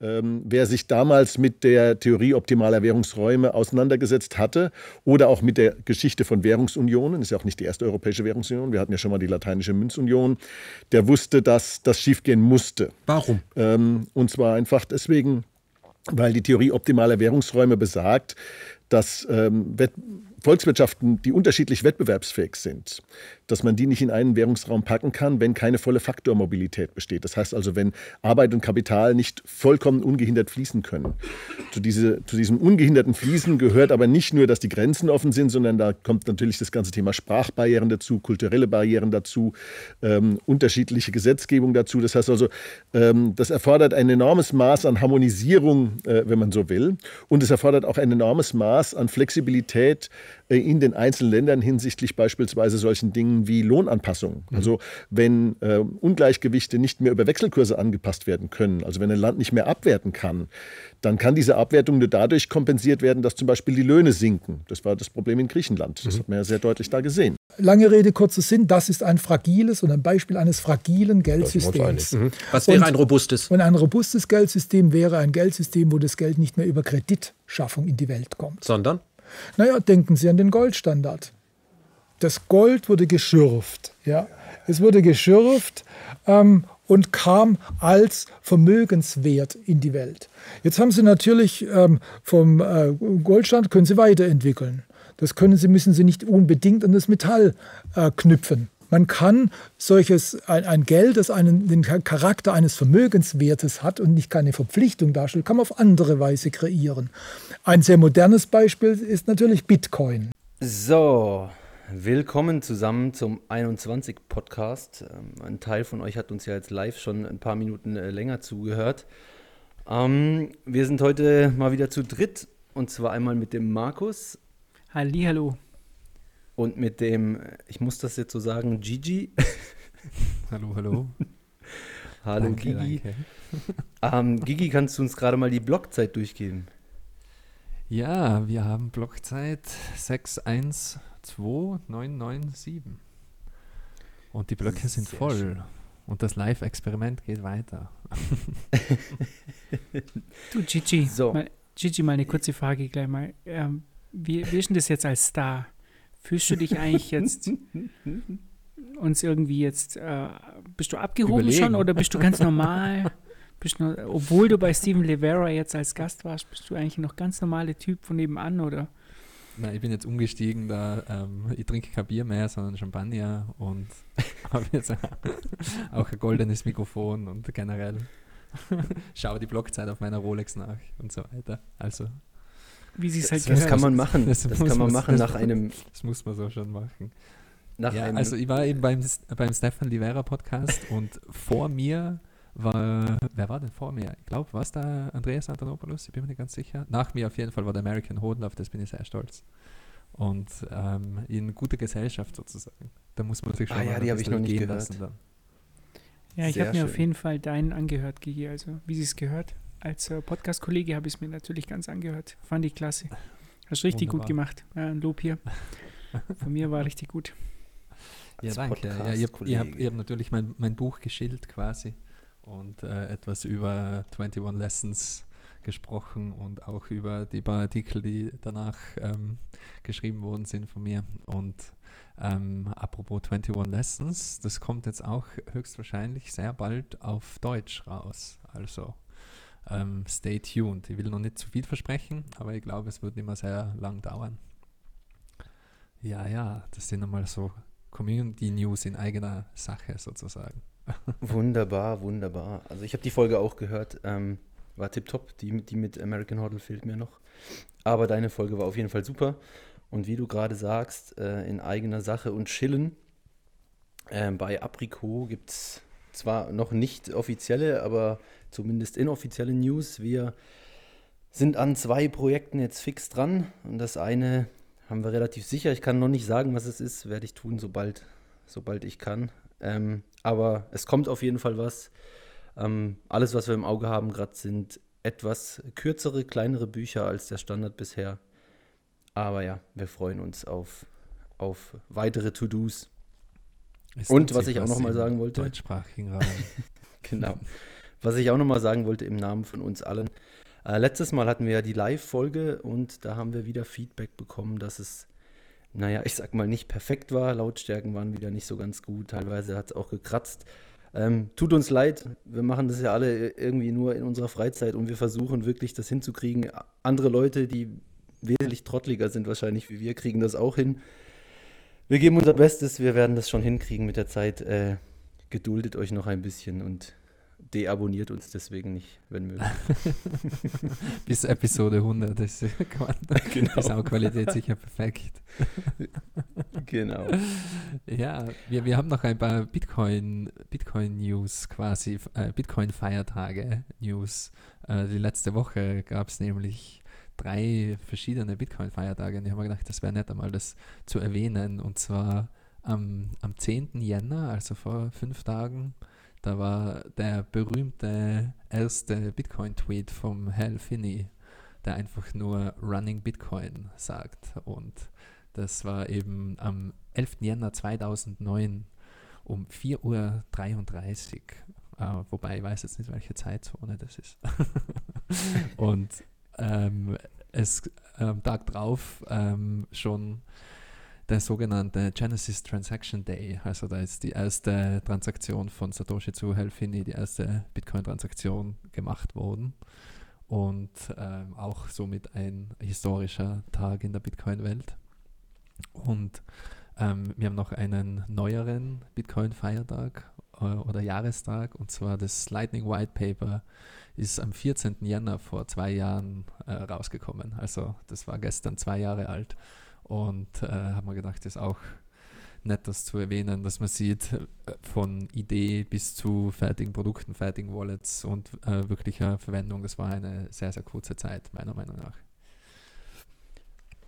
Ähm, wer sich damals mit der Theorie optimaler Währungsräume auseinandergesetzt hatte oder auch mit der Geschichte von Währungsunionen, ist ja auch nicht die erste europäische Währungsunion, wir hatten ja schon mal die lateinische Münzunion, der wusste, dass das schiefgehen musste. Warum? Ähm, und zwar einfach deswegen, weil die Theorie optimaler Währungsräume besagt, dass ähm, Volkswirtschaften, die unterschiedlich wettbewerbsfähig sind, dass man die nicht in einen Währungsraum packen kann, wenn keine volle Faktormobilität besteht. Das heißt also, wenn Arbeit und Kapital nicht vollkommen ungehindert fließen können. Zu, diese, zu diesem ungehinderten Fließen gehört aber nicht nur, dass die Grenzen offen sind, sondern da kommt natürlich das ganze Thema Sprachbarrieren dazu, kulturelle Barrieren dazu, ähm, unterschiedliche Gesetzgebung dazu. Das heißt also, ähm, das erfordert ein enormes Maß an Harmonisierung, äh, wenn man so will. Und es erfordert auch ein enormes Maß an Flexibilität, in den einzelnen Ländern hinsichtlich beispielsweise solchen Dingen wie Lohnanpassungen. Mhm. Also wenn äh, Ungleichgewichte nicht mehr über Wechselkurse angepasst werden können, also wenn ein Land nicht mehr abwerten kann, dann kann diese Abwertung nur dadurch kompensiert werden, dass zum Beispiel die Löhne sinken. Das war das Problem in Griechenland. Das mhm. hat man ja sehr deutlich da gesehen. Lange Rede, kurzer Sinn, das ist ein fragiles und ein Beispiel eines fragilen Geldsystems. Mhm. Was wäre und, ein robustes? Und ein robustes Geldsystem wäre ein Geldsystem, wo das Geld nicht mehr über Kreditschaffung in die Welt kommt. Sondern? Naja, denken Sie an den Goldstandard. Das Gold wurde geschürft. Ja? Es wurde geschürft ähm, und kam als Vermögenswert in die Welt. Jetzt haben Sie natürlich ähm, vom äh, Goldstand, können Sie weiterentwickeln. Das können Sie, müssen Sie nicht unbedingt an das Metall äh, knüpfen. Man kann solches, ein, ein, Geld, das einen, den Charakter eines Vermögenswertes hat und nicht keine Verpflichtung darstellt, kann man auf andere Weise kreieren. Ein sehr modernes Beispiel ist natürlich Bitcoin. So, willkommen zusammen zum 21 Podcast. Ähm, ein Teil von euch hat uns ja jetzt live schon ein paar Minuten äh, länger zugehört. Ähm, wir sind heute mal wieder zu dritt und zwar einmal mit dem Markus. Hallo. Und mit dem, ich muss das jetzt so sagen, Gigi. hallo, hallo. hallo danke, Gigi. Danke. Ähm, Gigi, kannst du uns gerade mal die Blockzeit durchgeben? Ja, wir haben Blockzeit 612997. Und die Blöcke sind voll. Schön. Und das Live-Experiment geht weiter. du, Gigi, so. mal, Gigi, mal eine kurze Frage gleich mal. Ähm, wie, wie ist denn das jetzt als Star? Fühlst du dich eigentlich jetzt uns irgendwie jetzt, äh, bist du abgehoben Überlegen. schon oder bist du ganz normal? bist du, obwohl du bei Steven Rivera jetzt als Gast warst, bist du eigentlich noch ganz normale Typ von nebenan, oder? Nein, ich bin jetzt umgestiegen, da ähm, ich trinke kein Bier mehr, sondern Champagner und habe jetzt auch ein goldenes Mikrofon und generell schaue die Blockzeit auf meiner Rolex nach und so weiter. Also wie sie es halt Das kann man machen. Das, das kann man machen nach einem. Das muss man so schon machen. Nach ja, also ich war eben beim, beim Stefan Livera Podcast und vor mir war, wer war denn vor mir? Ich glaube, war es da Andreas Antonopoulos? Ich bin mir nicht ganz sicher. Nach mir auf jeden Fall war der American Hoden, auf das bin ich sehr stolz. Und ähm, in guter Gesellschaft sozusagen. Da muss man sich schon ah, mal ja, die habe ich noch nicht gehört. lassen dann. Ja, ich habe mir auf jeden Fall deinen angehört, Gigi, also wie sie es gehört als äh, Podcast-Kollege habe ich es mir natürlich ganz angehört. Fand ich klasse. Hast richtig Wunderbar. gut gemacht. Ja, ein Lob hier. Von mir war richtig gut. Ja, danke. Ja, ihr, habt, ihr, habt, ihr habt natürlich mein, mein Buch geschildert quasi und äh, etwas über 21 Lessons gesprochen und auch über die paar Artikel, die danach ähm, geschrieben worden sind von mir. Und ähm, apropos 21 Lessons, das kommt jetzt auch höchstwahrscheinlich sehr bald auf Deutsch raus. Also ähm, stay tuned. Ich will noch nicht zu viel versprechen, aber ich glaube, es wird mehr sehr lang dauern. Ja, ja, das sind nochmal so Community News in eigener Sache sozusagen. wunderbar, wunderbar. Also ich habe die Folge auch gehört. Ähm, war tipptopp. Die, die mit American Hoddle fehlt mir noch. Aber deine Folge war auf jeden Fall super. Und wie du gerade sagst, äh, in eigener Sache und chillen. Äh, bei Apricot gibt es zwar noch nicht offizielle, aber zumindest inoffizielle News. Wir sind an zwei Projekten jetzt fix dran und das eine haben wir relativ sicher. Ich kann noch nicht sagen, was es ist, werde ich tun, sobald, sobald ich kann. Ähm, aber es kommt auf jeden Fall was. Ähm, alles, was wir im Auge haben gerade, sind etwas kürzere, kleinere Bücher als der Standard bisher. Aber ja, wir freuen uns auf, auf weitere To-Dos. Und was ich auch noch mal sagen wollte. Deutschsprachigen Raum. genau. Was ich auch nochmal sagen wollte im Namen von uns allen. Äh, letztes Mal hatten wir ja die Live-Folge und da haben wir wieder Feedback bekommen, dass es, naja, ich sag mal, nicht perfekt war. Lautstärken waren wieder nicht so ganz gut. Teilweise hat es auch gekratzt. Ähm, tut uns leid, wir machen das ja alle irgendwie nur in unserer Freizeit und wir versuchen wirklich das hinzukriegen. Andere Leute, die wesentlich trottliger sind wahrscheinlich wie wir, kriegen das auch hin. Wir geben unser Bestes, wir werden das schon hinkriegen mit der Zeit. Äh, geduldet euch noch ein bisschen und deabonniert uns deswegen nicht, wenn möglich. Bis Episode 100 ist, genau. ist auch Qualität sicher perfekt. genau. Ja, wir, wir haben noch ein paar Bitcoin, Bitcoin News quasi, äh, Bitcoin Feiertage News. Äh, die letzte Woche gab es nämlich drei verschiedene Bitcoin Feiertage und ich habe mir gedacht, das wäre nett einmal das zu erwähnen und zwar am, am 10. Jänner, also vor fünf Tagen, da war der berühmte erste Bitcoin-Tweet vom Hal Finney, der einfach nur Running Bitcoin sagt. Und das war eben am 11. Jänner 2009 um 4.33 Uhr. Uh, wobei ich weiß jetzt nicht, welche Zeitzone das ist. und ähm, es am Tag drauf ähm, schon der sogenannte Genesis Transaction Day. Also da ist die erste Transaktion von Satoshi zu Helfini, die erste Bitcoin-Transaktion gemacht worden. Und ähm, auch somit ein historischer Tag in der Bitcoin-Welt. Und ähm, wir haben noch einen neueren Bitcoin-Feiertag äh, oder Jahrestag, und zwar das Lightning White Paper ist am 14. Jänner vor zwei Jahren äh, rausgekommen. Also das war gestern zwei Jahre alt. Und äh, haben wir gedacht, das ist auch nett, das zu erwähnen, dass man sieht, äh, von Idee bis zu fertigen Produkten, fertigen Wallets und äh, wirklicher Verwendung. Das war eine sehr, sehr kurze Zeit, meiner Meinung nach.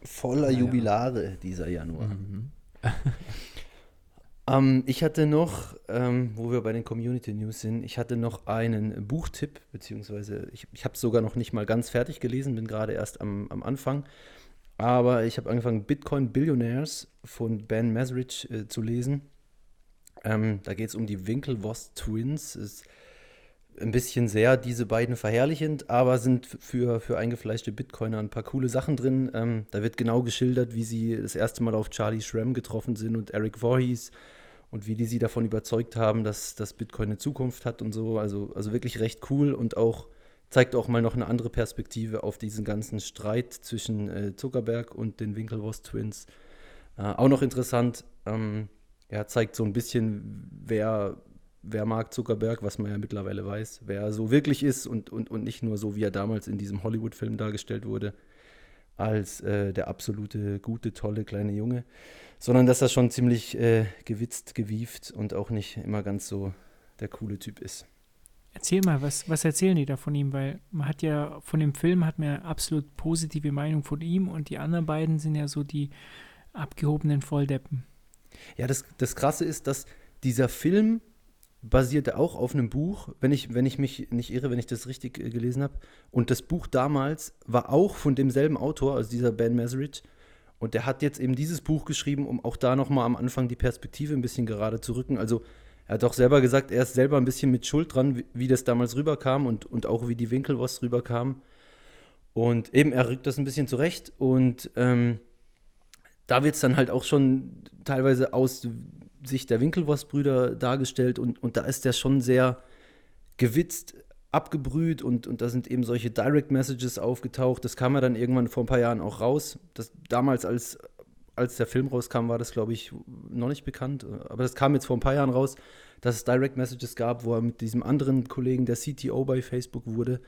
Voller Jubilare dieser Januar. Mhm. ähm, ich hatte noch, ähm, wo wir bei den Community News sind, ich hatte noch einen Buchtipp, beziehungsweise ich, ich habe es sogar noch nicht mal ganz fertig gelesen, bin gerade erst am, am Anfang. Aber ich habe angefangen, Bitcoin Billionaires von Ben Mesrich äh, zu lesen. Ähm, da geht es um die Winklevoss Twins. Ist ein bisschen sehr diese beiden verherrlichend, aber sind für, für eingefleischte Bitcoiner ein paar coole Sachen drin. Ähm, da wird genau geschildert, wie sie das erste Mal auf Charlie Schramm getroffen sind und Eric Voorhees und wie die sie davon überzeugt haben, dass, dass Bitcoin eine Zukunft hat und so. Also, also wirklich recht cool und auch zeigt auch mal noch eine andere Perspektive auf diesen ganzen Streit zwischen äh, Zuckerberg und den Winklevoss Twins. Äh, auch noch interessant, ähm, er zeigt so ein bisschen, wer, wer mag Zuckerberg, was man ja mittlerweile weiß, wer er so wirklich ist und, und, und nicht nur so, wie er damals in diesem Hollywood-Film dargestellt wurde, als äh, der absolute, gute, tolle kleine Junge, sondern dass er schon ziemlich äh, gewitzt, gewieft und auch nicht immer ganz so der coole Typ ist. Erzähl mal, was, was erzählen die da von ihm? Weil man hat ja von dem Film hat man ja absolut positive Meinung von ihm und die anderen beiden sind ja so die abgehobenen Volldeppen. Ja, das, das Krasse ist, dass dieser Film basierte auch auf einem Buch, wenn ich, wenn ich mich nicht irre, wenn ich das richtig äh, gelesen habe. Und das Buch damals war auch von demselben Autor, also dieser Ben Mesrich. Und der hat jetzt eben dieses Buch geschrieben, um auch da nochmal am Anfang die Perspektive ein bisschen gerade zu rücken. Also er hat auch selber gesagt, er ist selber ein bisschen mit Schuld dran, wie, wie das damals rüberkam und, und auch wie die Winkelwost rüberkam. Und eben, er rückt das ein bisschen zurecht und ähm, da wird es dann halt auch schon teilweise aus Sicht der Winkelwost-Brüder dargestellt und, und da ist der schon sehr gewitzt, abgebrüht und, und da sind eben solche Direct Messages aufgetaucht. Das kam ja dann irgendwann vor ein paar Jahren auch raus. Das, damals als als der Film rauskam, war das, glaube ich, noch nicht bekannt. Aber das kam jetzt vor ein paar Jahren raus, dass es Direct Messages gab, wo er mit diesem anderen Kollegen, der CTO bei Facebook wurde,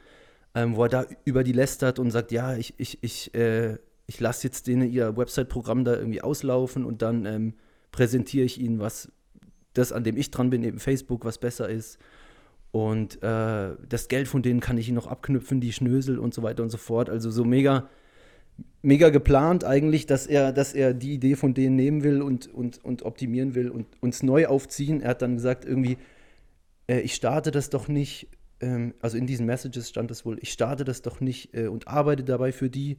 ähm, wo er da über die lästert und sagt, ja, ich, ich, ich, äh, ich lasse jetzt denen ihr Website-Programm da irgendwie auslaufen und dann ähm, präsentiere ich ihnen, was das, an dem ich dran bin, eben Facebook, was besser ist. Und äh, das Geld von denen kann ich ihnen noch abknüpfen, die Schnösel und so weiter und so fort. Also so mega mega geplant eigentlich, dass er, dass er die Idee von denen nehmen will und, und, und optimieren will und uns neu aufziehen. Er hat dann gesagt, irgendwie, äh, ich starte das doch nicht, ähm, also in diesen Messages stand es wohl, ich starte das doch nicht äh, und arbeite dabei für die.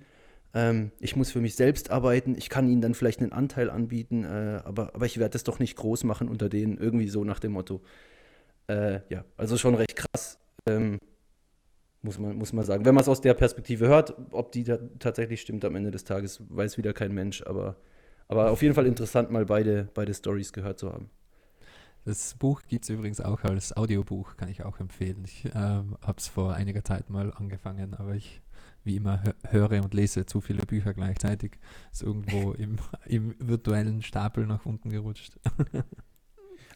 Ähm, ich muss für mich selbst arbeiten, ich kann ihnen dann vielleicht einen Anteil anbieten, äh, aber, aber ich werde das doch nicht groß machen unter denen, irgendwie so nach dem Motto. Äh, ja, also schon recht krass. Ähm, muss man, muss man sagen. Wenn man es aus der Perspektive hört, ob die tatsächlich stimmt am Ende des Tages, weiß wieder kein Mensch. Aber, aber auf jeden Fall interessant, mal beide, beide Stories gehört zu haben. Das Buch gibt es übrigens auch als Audiobuch, kann ich auch empfehlen. Ich äh, habe es vor einiger Zeit mal angefangen, aber ich, wie immer, höre und lese zu viele Bücher gleichzeitig. Ist irgendwo im, im virtuellen Stapel nach unten gerutscht.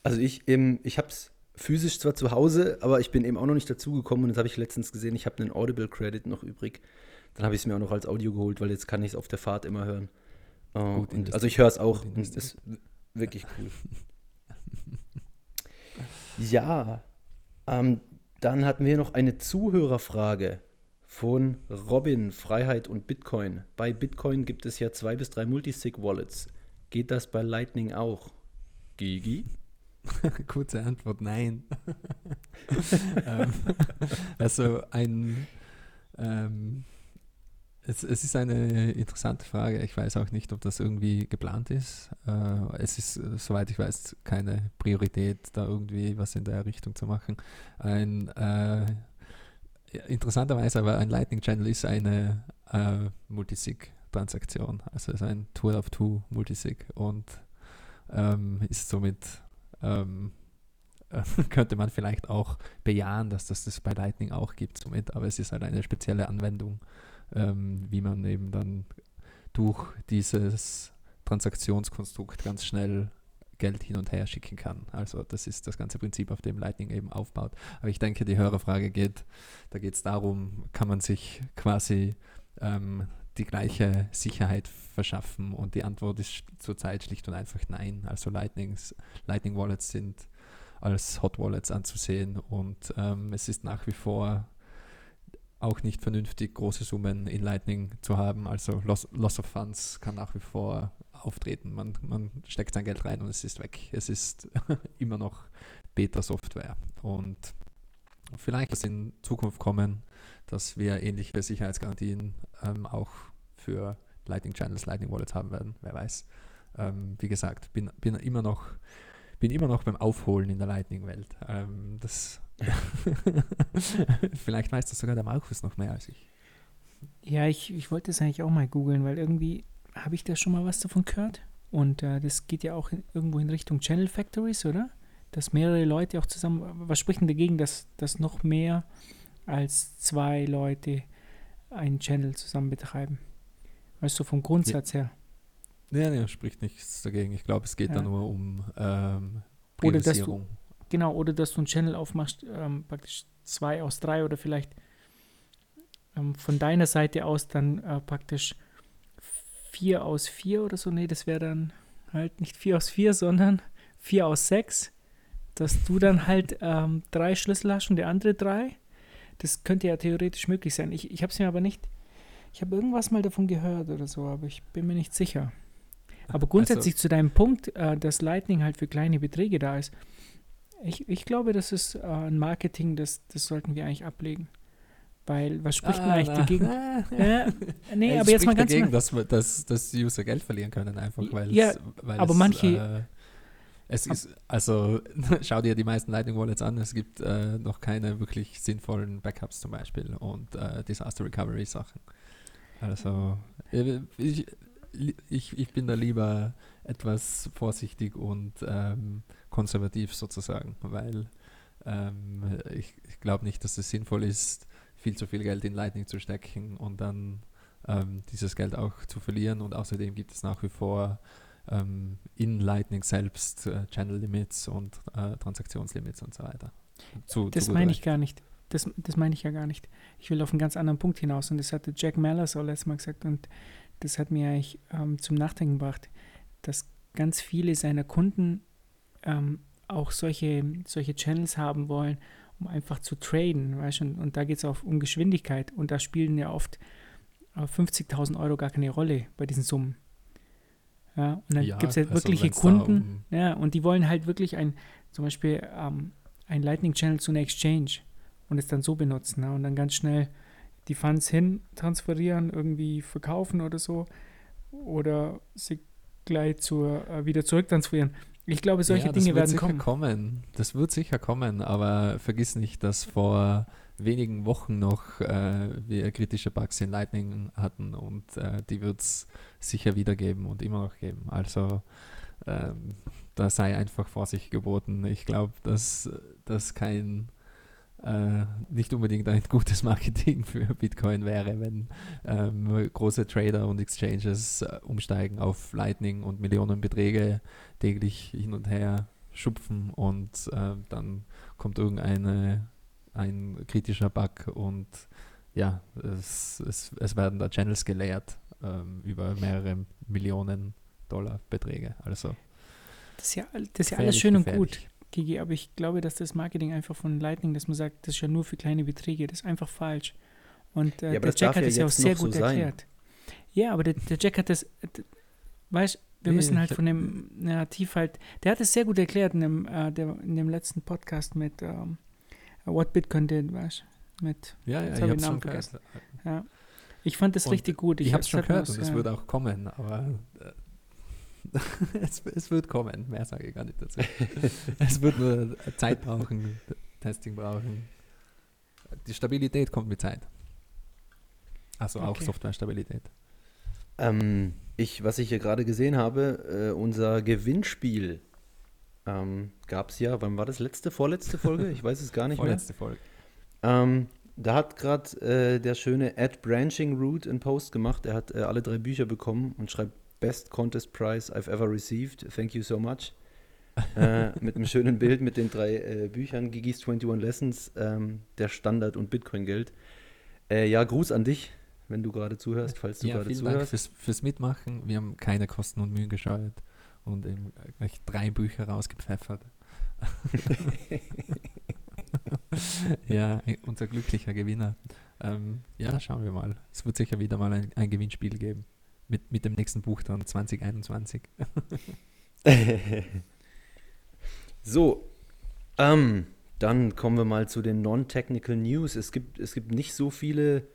also ich, ähm, ich habe es physisch zwar zu Hause, aber ich bin eben auch noch nicht dazugekommen und das habe ich letztens gesehen, ich habe einen Audible-Credit noch übrig. Dann habe ich es mir auch noch als Audio geholt, weil jetzt kann ich es auf der Fahrt immer hören. Uh, und, also ich höre es auch und es ist wirklich cool. ja, ähm, dann hatten wir noch eine Zuhörerfrage von Robin, Freiheit und Bitcoin. Bei Bitcoin gibt es ja zwei bis drei Multisig-Wallets. Geht das bei Lightning auch? Gigi? Kurze Antwort, nein. ähm, also ein, ähm, es, es, ist eine interessante Frage. Ich weiß auch nicht, ob das irgendwie geplant ist. Äh, es ist, soweit ich weiß, keine Priorität, da irgendwie was in der Richtung zu machen. Ein äh, interessanterweise aber ein Lightning Channel ist eine äh, Multisig-Transaktion. Also es ist ein Tool of Two Multisig und ähm, ist somit ähm, könnte man vielleicht auch bejahen, dass das das bei Lightning auch gibt somit, aber es ist halt eine spezielle Anwendung, ähm, wie man eben dann durch dieses Transaktionskonstrukt ganz schnell Geld hin und her schicken kann. Also das ist das ganze Prinzip, auf dem Lightning eben aufbaut. Aber ich denke, die Hörerfrage geht, da geht es darum, kann man sich quasi ähm, die gleiche Sicherheit verschaffen? Und die Antwort ist zurzeit schlicht und einfach nein. Also Lightnings, Lightning Wallets sind als Hot Wallets anzusehen und ähm, es ist nach wie vor auch nicht vernünftig, große Summen in Lightning zu haben. Also Loss, Loss of Funds kann nach wie vor auftreten. Man, man steckt sein Geld rein und es ist weg. Es ist immer noch Beta-Software. Und vielleicht es in Zukunft kommen, dass wir ähnliche Sicherheitsgarantien ähm, auch für Lightning Channels, Lightning Wallets haben werden. Wer weiß. Ähm, wie gesagt, bin, bin immer noch bin immer noch beim Aufholen in der Lightning-Welt. Ähm, das Vielleicht weiß das sogar der Markus noch mehr als ich. Ja, ich, ich wollte es eigentlich auch mal googeln, weil irgendwie habe ich da schon mal was davon gehört. Und äh, das geht ja auch in, irgendwo in Richtung Channel Factories, oder? Dass mehrere Leute auch zusammen. Was spricht denn dagegen, dass, dass noch mehr als zwei Leute einen Channel zusammen betreiben? Weißt du, vom Grundsatz ja. her. Ja, ja, spricht nichts dagegen. Ich glaube, es geht ja. da nur um ähm, Oder dass du, genau, oder dass du einen Channel aufmachst, ähm, praktisch zwei aus drei oder vielleicht ähm, von deiner Seite aus dann äh, praktisch vier aus vier oder so. Nee, das wäre dann halt nicht vier aus vier, sondern vier aus sechs. Dass du dann halt ähm, drei Schlüssel hast und der andere drei. Das könnte ja theoretisch möglich sein. Ich, ich habe es mir aber nicht ich habe irgendwas mal davon gehört oder so, aber ich bin mir nicht sicher. Aber grundsätzlich also, zu deinem Punkt, äh, dass Lightning halt für kleine Beträge da ist, ich, ich glaube, das ist äh, ein Marketing, das, das sollten wir eigentlich ablegen. Weil, was spricht ah, man eigentlich na, dagegen? ja, nee, ja, aber jetzt mal ganz dagegen, mal. Dass, dass, dass die User Geld verlieren können, einfach, weil ja, es, weil aber es, manche. Äh, es ist, also schau dir die meisten Lightning Wallets an, es gibt äh, noch keine wirklich sinnvollen Backups zum Beispiel und äh, Disaster Recovery Sachen. Also ich, ich, ich bin da lieber etwas vorsichtig und ähm, konservativ sozusagen, weil ähm, ich, ich glaube nicht, dass es sinnvoll ist, viel zu viel Geld in Lightning zu stecken und dann ähm, dieses Geld auch zu verlieren. Und außerdem gibt es nach wie vor ähm, in Lightning selbst äh, Channel Limits und äh, Transaktionslimits und so weiter. Zu, das meine ich gar nicht. Das, das meine ich ja gar nicht. Ich will auf einen ganz anderen Punkt hinaus und das hatte Jack Mallers auch letztes Mal gesagt und das hat mir eigentlich ähm, zum Nachdenken gebracht, dass ganz viele seiner Kunden ähm, auch solche, solche Channels haben wollen, um einfach zu traden, weißt und, und da geht es auch um Geschwindigkeit und da spielen ja oft äh, 50.000 Euro gar keine Rolle bei diesen Summen. Ja, und dann ja, gibt es also wirkliche Kunden, um ja, und die wollen halt wirklich ein, zum Beispiel ähm, ein Lightning Channel zu einer Exchange und es dann so benutzen ne? und dann ganz schnell die Funds hin transferieren, irgendwie verkaufen oder so oder sie gleich zur, äh, wieder zurücktransferieren. Ich glaube, solche ja, Dinge werden kommen. kommen. Das wird sicher kommen, aber vergiss nicht, dass vor wenigen Wochen noch äh, wir kritische Bugs in Lightning hatten und äh, die wird es sicher wieder geben und immer noch geben. Also ähm, da sei einfach Vorsicht geboten. Ich glaube, dass das kein äh, nicht unbedingt ein gutes Marketing für Bitcoin wäre, wenn ähm, große Trader und Exchanges äh, umsteigen auf Lightning und Millionenbeträge täglich hin und her schupfen und äh, dann kommt irgendeine ein kritischer Bug und ja, es, es, es werden da Channels geleert ähm, über mehrere Millionen Dollar Beträge. Also das ist ja, das ist ja alles schön und gut, Gigi, aber ich glaube, dass das Marketing einfach von Lightning, dass man sagt, das ist ja nur für kleine Beträge, das ist einfach falsch. Und äh, ja, der Jack hat das ja auch sehr gut so erklärt. Ja, aber der, der Jack hat das, weißt wir müssen halt von dem Narrativ halt, der hat es sehr gut erklärt in dem, äh, der, in dem letzten Podcast mit ähm, What Bitcoin Did, weißt du? Mit, ja, ja, ich hab's schon gehört. Ja. Ich fand das und richtig gut. Ich, ich hab's schon gehört und es wird auch kommen, aber äh, es, es, wird kommen, mehr sage ich gar nicht dazu. es wird nur Zeit brauchen, Testing brauchen. Die Stabilität kommt mit Zeit. Also okay. auch Software-Stabilität. Ähm, ich, was ich hier gerade gesehen habe, äh, unser Gewinnspiel ähm, gab es ja, wann war das? Letzte, vorletzte Folge? Ich weiß es gar nicht vorletzte mehr. Folge. Ähm, da hat gerade äh, der schöne Ad Branching Root einen Post gemacht. Er hat äh, alle drei Bücher bekommen und schreibt Best Contest Prize I've ever received. Thank you so much. äh, mit einem schönen Bild mit den drei äh, Büchern, Gigis 21 Lessons, ähm, der Standard und Bitcoin-Geld. Äh, ja, Gruß an dich, wenn du gerade zuhörst, falls du ja, gerade zuhörst. Dank fürs, fürs Mitmachen. Wir haben keine Kosten und Mühen gescheut und eben gleich drei Bücher rausgepfeffert. ja, unser glücklicher Gewinner. Ähm, ja, schauen wir mal. Es wird sicher wieder mal ein, ein Gewinnspiel geben. Mit, mit dem nächsten Buch dann 2021. so, ähm, dann kommen wir mal zu den Non-Technical News. Es gibt, es gibt nicht so viele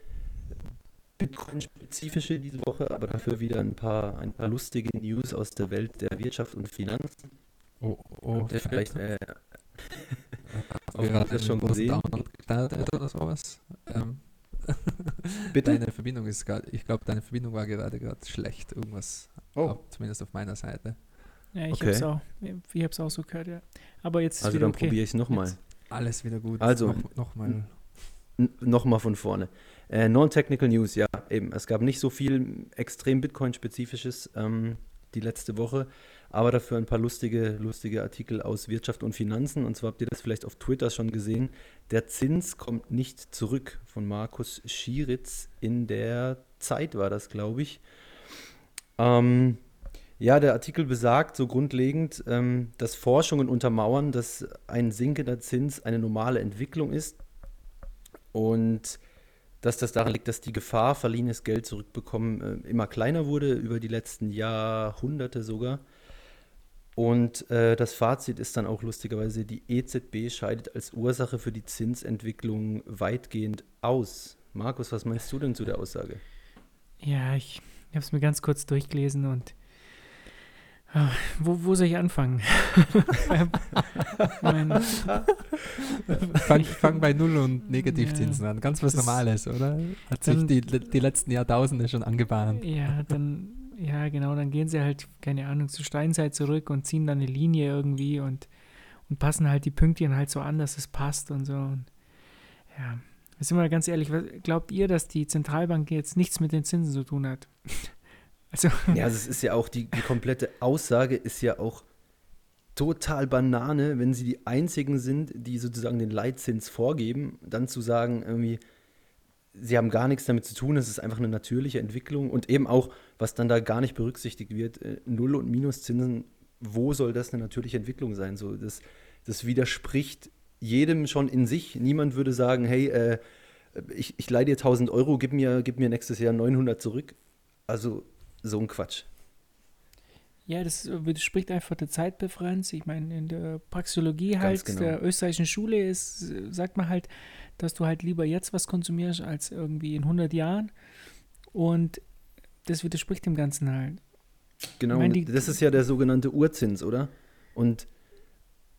Bitcoin-spezifische diese Woche, aber dafür wieder ein paar, ein paar lustige News aus der Welt der Wirtschaft und Finanzen. Oh, oh, der vielleicht äh, gerade das schon gesehen oder sowas. Ähm. Bitte? Deine Verbindung ist gerade, ich glaube, deine Verbindung war gerade gerade schlecht. Irgendwas, oh. Ab, zumindest auf meiner Seite. Ja, ich okay. habe es auch, auch so gehört, ja. Aber jetzt Also dann okay. probiere ich es nochmal. Alles wieder gut. Also, nochmal. Noch nochmal von vorne. Äh, Non-Technical News, ja, eben. Es gab nicht so viel extrem Bitcoin-spezifisches ähm, die letzte Woche, aber dafür ein paar lustige, lustige Artikel aus Wirtschaft und Finanzen. Und zwar habt ihr das vielleicht auf Twitter schon gesehen. Der Zins kommt nicht zurück von Markus Schieritz in der Zeit, war das, glaube ich. Ähm, ja, der Artikel besagt so grundlegend, ähm, dass Forschungen untermauern, dass ein sinkender Zins eine normale Entwicklung ist. Und dass das daran liegt, dass die Gefahr, verliehenes Geld zurückbekommen, äh, immer kleiner wurde, über die letzten Jahrhunderte sogar. Und äh, das Fazit ist dann auch lustigerweise, die EZB scheidet als Ursache für die Zinsentwicklung weitgehend aus. Markus, was meinst du denn zu der Aussage? Ja, ich habe es mir ganz kurz durchgelesen und wo, wo soll ich anfangen? fang, fang, bei Null und Negativzinsen ja. an. Ganz was Normales, oder? Hat sich die, die letzten Jahrtausende schon angebahnt. Ja, dann, ja, genau, dann gehen sie halt, keine Ahnung, zur Steinzeit zurück und ziehen dann eine Linie irgendwie und, und passen halt die Pünktchen halt so an, dass es passt und so. Und, ja, sind wir ganz ehrlich, glaubt ihr, dass die Zentralbank jetzt nichts mit den Zinsen zu tun hat? Also. Ja, das ist ja auch, die, die komplette Aussage ist ja auch total Banane, wenn sie die einzigen sind, die sozusagen den Leitzins vorgeben, dann zu sagen, irgendwie, sie haben gar nichts damit zu tun, es ist einfach eine natürliche Entwicklung und eben auch, was dann da gar nicht berücksichtigt wird, äh, Null- und Minuszinsen, wo soll das eine natürliche Entwicklung sein? So, das, das widerspricht jedem schon in sich. Niemand würde sagen, hey, äh, ich, ich leihe dir 1000 Euro, gib mir, gib mir nächstes Jahr 900 zurück. Also so ein Quatsch. Ja, das widerspricht einfach der Zeitpräferenz. Ich meine, in der Praxologie halt genau. der österreichischen Schule ist, sagt man halt, dass du halt lieber jetzt was konsumierst als irgendwie in 100 Jahren. Und das widerspricht dem Ganzen halt. Genau, meine, die, das ist ja der sogenannte Urzins, oder? Und,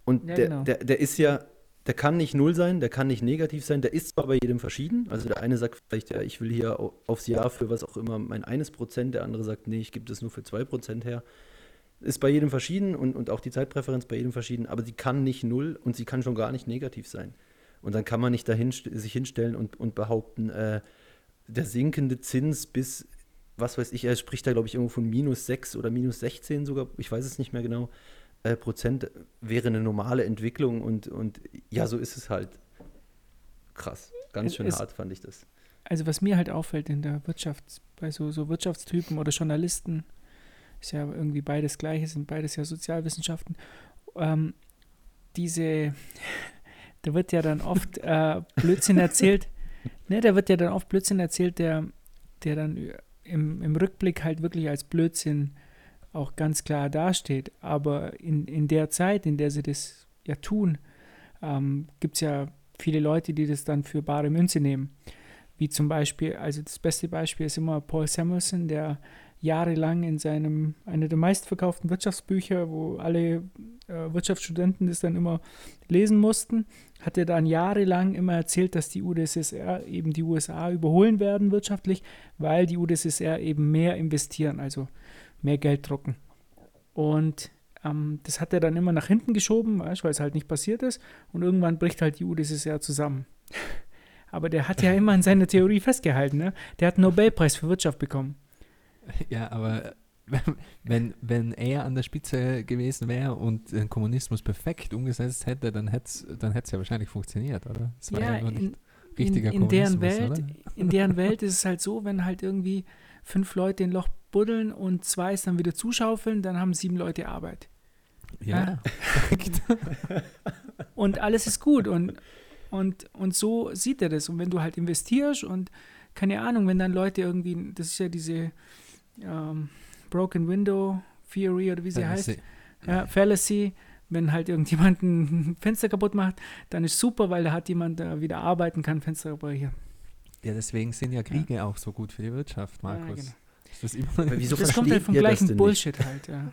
und ja, der, genau. der, der ist ja, der kann nicht null sein, der kann nicht negativ sein, der ist zwar bei jedem verschieden. Also der eine sagt vielleicht, ja, ich will hier aufs Jahr für was auch immer mein eines Prozent, der andere sagt, nee, ich gebe das nur für zwei Prozent her. Ist bei jedem verschieden und, und auch die Zeitpräferenz bei jedem verschieden, aber sie kann nicht null und sie kann schon gar nicht negativ sein. Und dann kann man nicht dahin, sich hinstellen und, und behaupten, äh, der sinkende Zins bis, was weiß ich, er spricht da, glaube ich, irgendwo von minus 6 oder minus 16 sogar, ich weiß es nicht mehr genau, äh, Prozent wäre eine normale Entwicklung und, und ja, so ist es halt. Krass, ganz schön es, hart fand ich das. Also was mir halt auffällt in der Wirtschaft, bei so, so Wirtschaftstypen oder Journalisten, ist ja irgendwie beides gleiche, sind beides ja Sozialwissenschaften, ähm, diese, da wird ja dann oft äh, Blödsinn erzählt, ne, da wird ja dann oft Blödsinn erzählt, der, der dann im, im Rückblick halt wirklich als Blödsinn auch ganz klar dasteht. Aber in, in der Zeit, in der sie das ja tun, ähm, gibt es ja viele Leute, die das dann für bare Münze nehmen. Wie zum Beispiel, also das beste Beispiel ist immer Paul Samuelson, der jahrelang in seinem, einer der meistverkauften Wirtschaftsbücher, wo alle äh, Wirtschaftsstudenten das dann immer lesen mussten, hat er dann jahrelang immer erzählt, dass die UdSSR eben die USA überholen werden wirtschaftlich, weil die UdSSR eben mehr investieren, also mehr Geld drucken. Und ähm, das hat er dann immer nach hinten geschoben, weißt, weil es halt nicht passiert ist. Und irgendwann bricht halt die UdSSR zusammen. Aber der hat ja immer an seiner Theorie festgehalten. Ne? Der hat einen Nobelpreis für Wirtschaft bekommen. Ja, aber wenn, wenn er an der Spitze gewesen wäre und den Kommunismus perfekt umgesetzt hätte, dann hätte es dann ja wahrscheinlich funktioniert, oder? Das war ja, ja in, richtiger in, in deren Welt, oder? In deren Welt ist es halt so, wenn halt irgendwie fünf Leute ein Loch buddeln und zwei es dann wieder zuschaufeln, dann haben sieben Leute Arbeit. Ja. ja. und alles ist gut und, und, und so sieht er das. Und wenn du halt investierst und keine Ahnung, wenn dann Leute irgendwie, das ist ja diese ähm, Broken Window Theory oder wie sie Fallacy. heißt, ja, Fallacy, wenn halt irgendjemand ein Fenster kaputt macht, dann ist super, weil da hat jemand da wieder arbeiten kann, Fenster reparieren. Ja, deswegen sind ja Kriege ja. auch so gut für die Wirtschaft, Markus. Ja, genau. Das, wieso das kommt halt vom gleichen Bullshit halt, ja.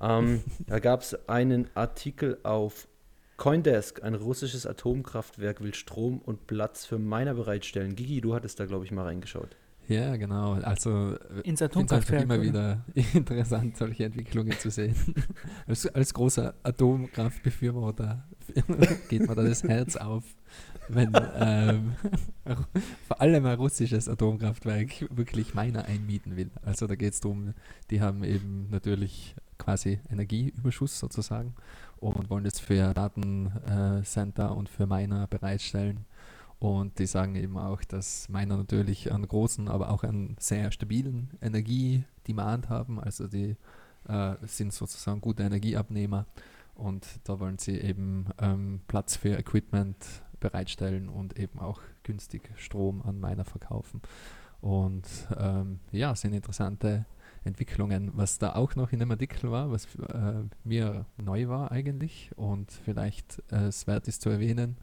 ähm, da gab es einen Artikel auf Coindesk, ein russisches Atomkraftwerk will Strom und Platz für Miner bereitstellen. Gigi, du hattest da, glaube ich, mal reingeschaut. Ja, genau. Also ins Atomkraftwerk. immer oder? wieder interessant, solche Entwicklungen zu sehen. als, als großer Atomkraftbefürworter geht mir da das Herz auf, wenn ähm, vor allem ein russisches Atomkraftwerk wirklich meiner einmieten will. Also da geht es darum, die haben eben natürlich quasi Energieüberschuss sozusagen und wollen das für Datencenter und für Miner bereitstellen und die sagen eben auch, dass Miner natürlich einen großen, aber auch einen sehr stabilen Energiedemand haben. Also die äh, sind sozusagen gute Energieabnehmer. Und da wollen sie eben ähm, Platz für Equipment bereitstellen und eben auch günstig Strom an Miner verkaufen. Und ähm, ja, sind interessante Entwicklungen. Was da auch noch in dem Artikel war, was äh, mir neu war eigentlich und vielleicht äh, es wert ist zu erwähnen,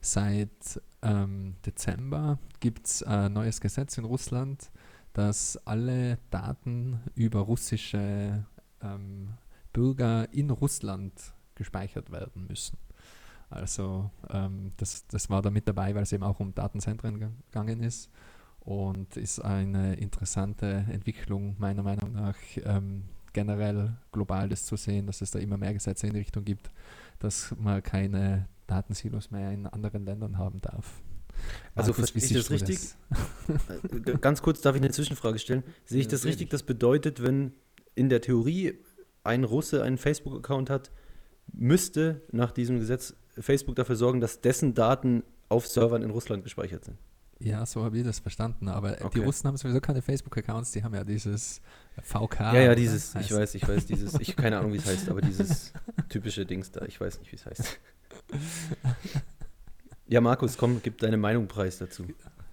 Seit ähm, Dezember gibt es ein neues Gesetz in Russland, dass alle Daten über russische ähm, Bürger in Russland gespeichert werden müssen. Also ähm, das, das war da mit dabei, weil es eben auch um Datenzentren gegangen ist und ist eine interessante Entwicklung meiner Meinung nach ähm, generell global das zu sehen, dass es da immer mehr Gesetze in die Richtung gibt, dass man keine Datensilos mehr in anderen Ländern haben darf. Also verstehe ich das richtig? Das? Äh, ganz kurz darf ich eine Zwischenfrage stellen. Sehe ich das richtig? Das bedeutet, wenn in der Theorie ein Russe einen Facebook-Account hat, müsste nach diesem Gesetz Facebook dafür sorgen, dass dessen Daten auf Servern in Russland gespeichert sind. Ja, so habe ich das verstanden. Aber okay. die Russen haben sowieso keine Facebook-Accounts, die haben ja dieses VK. Ja, ja, dieses, ich weiß, ich weiß, dieses, ich keine Ahnung, wie es heißt, aber dieses typische Dings da, ich weiß nicht, wie es heißt. Ja, Markus, komm, gib deine Meinung preis dazu.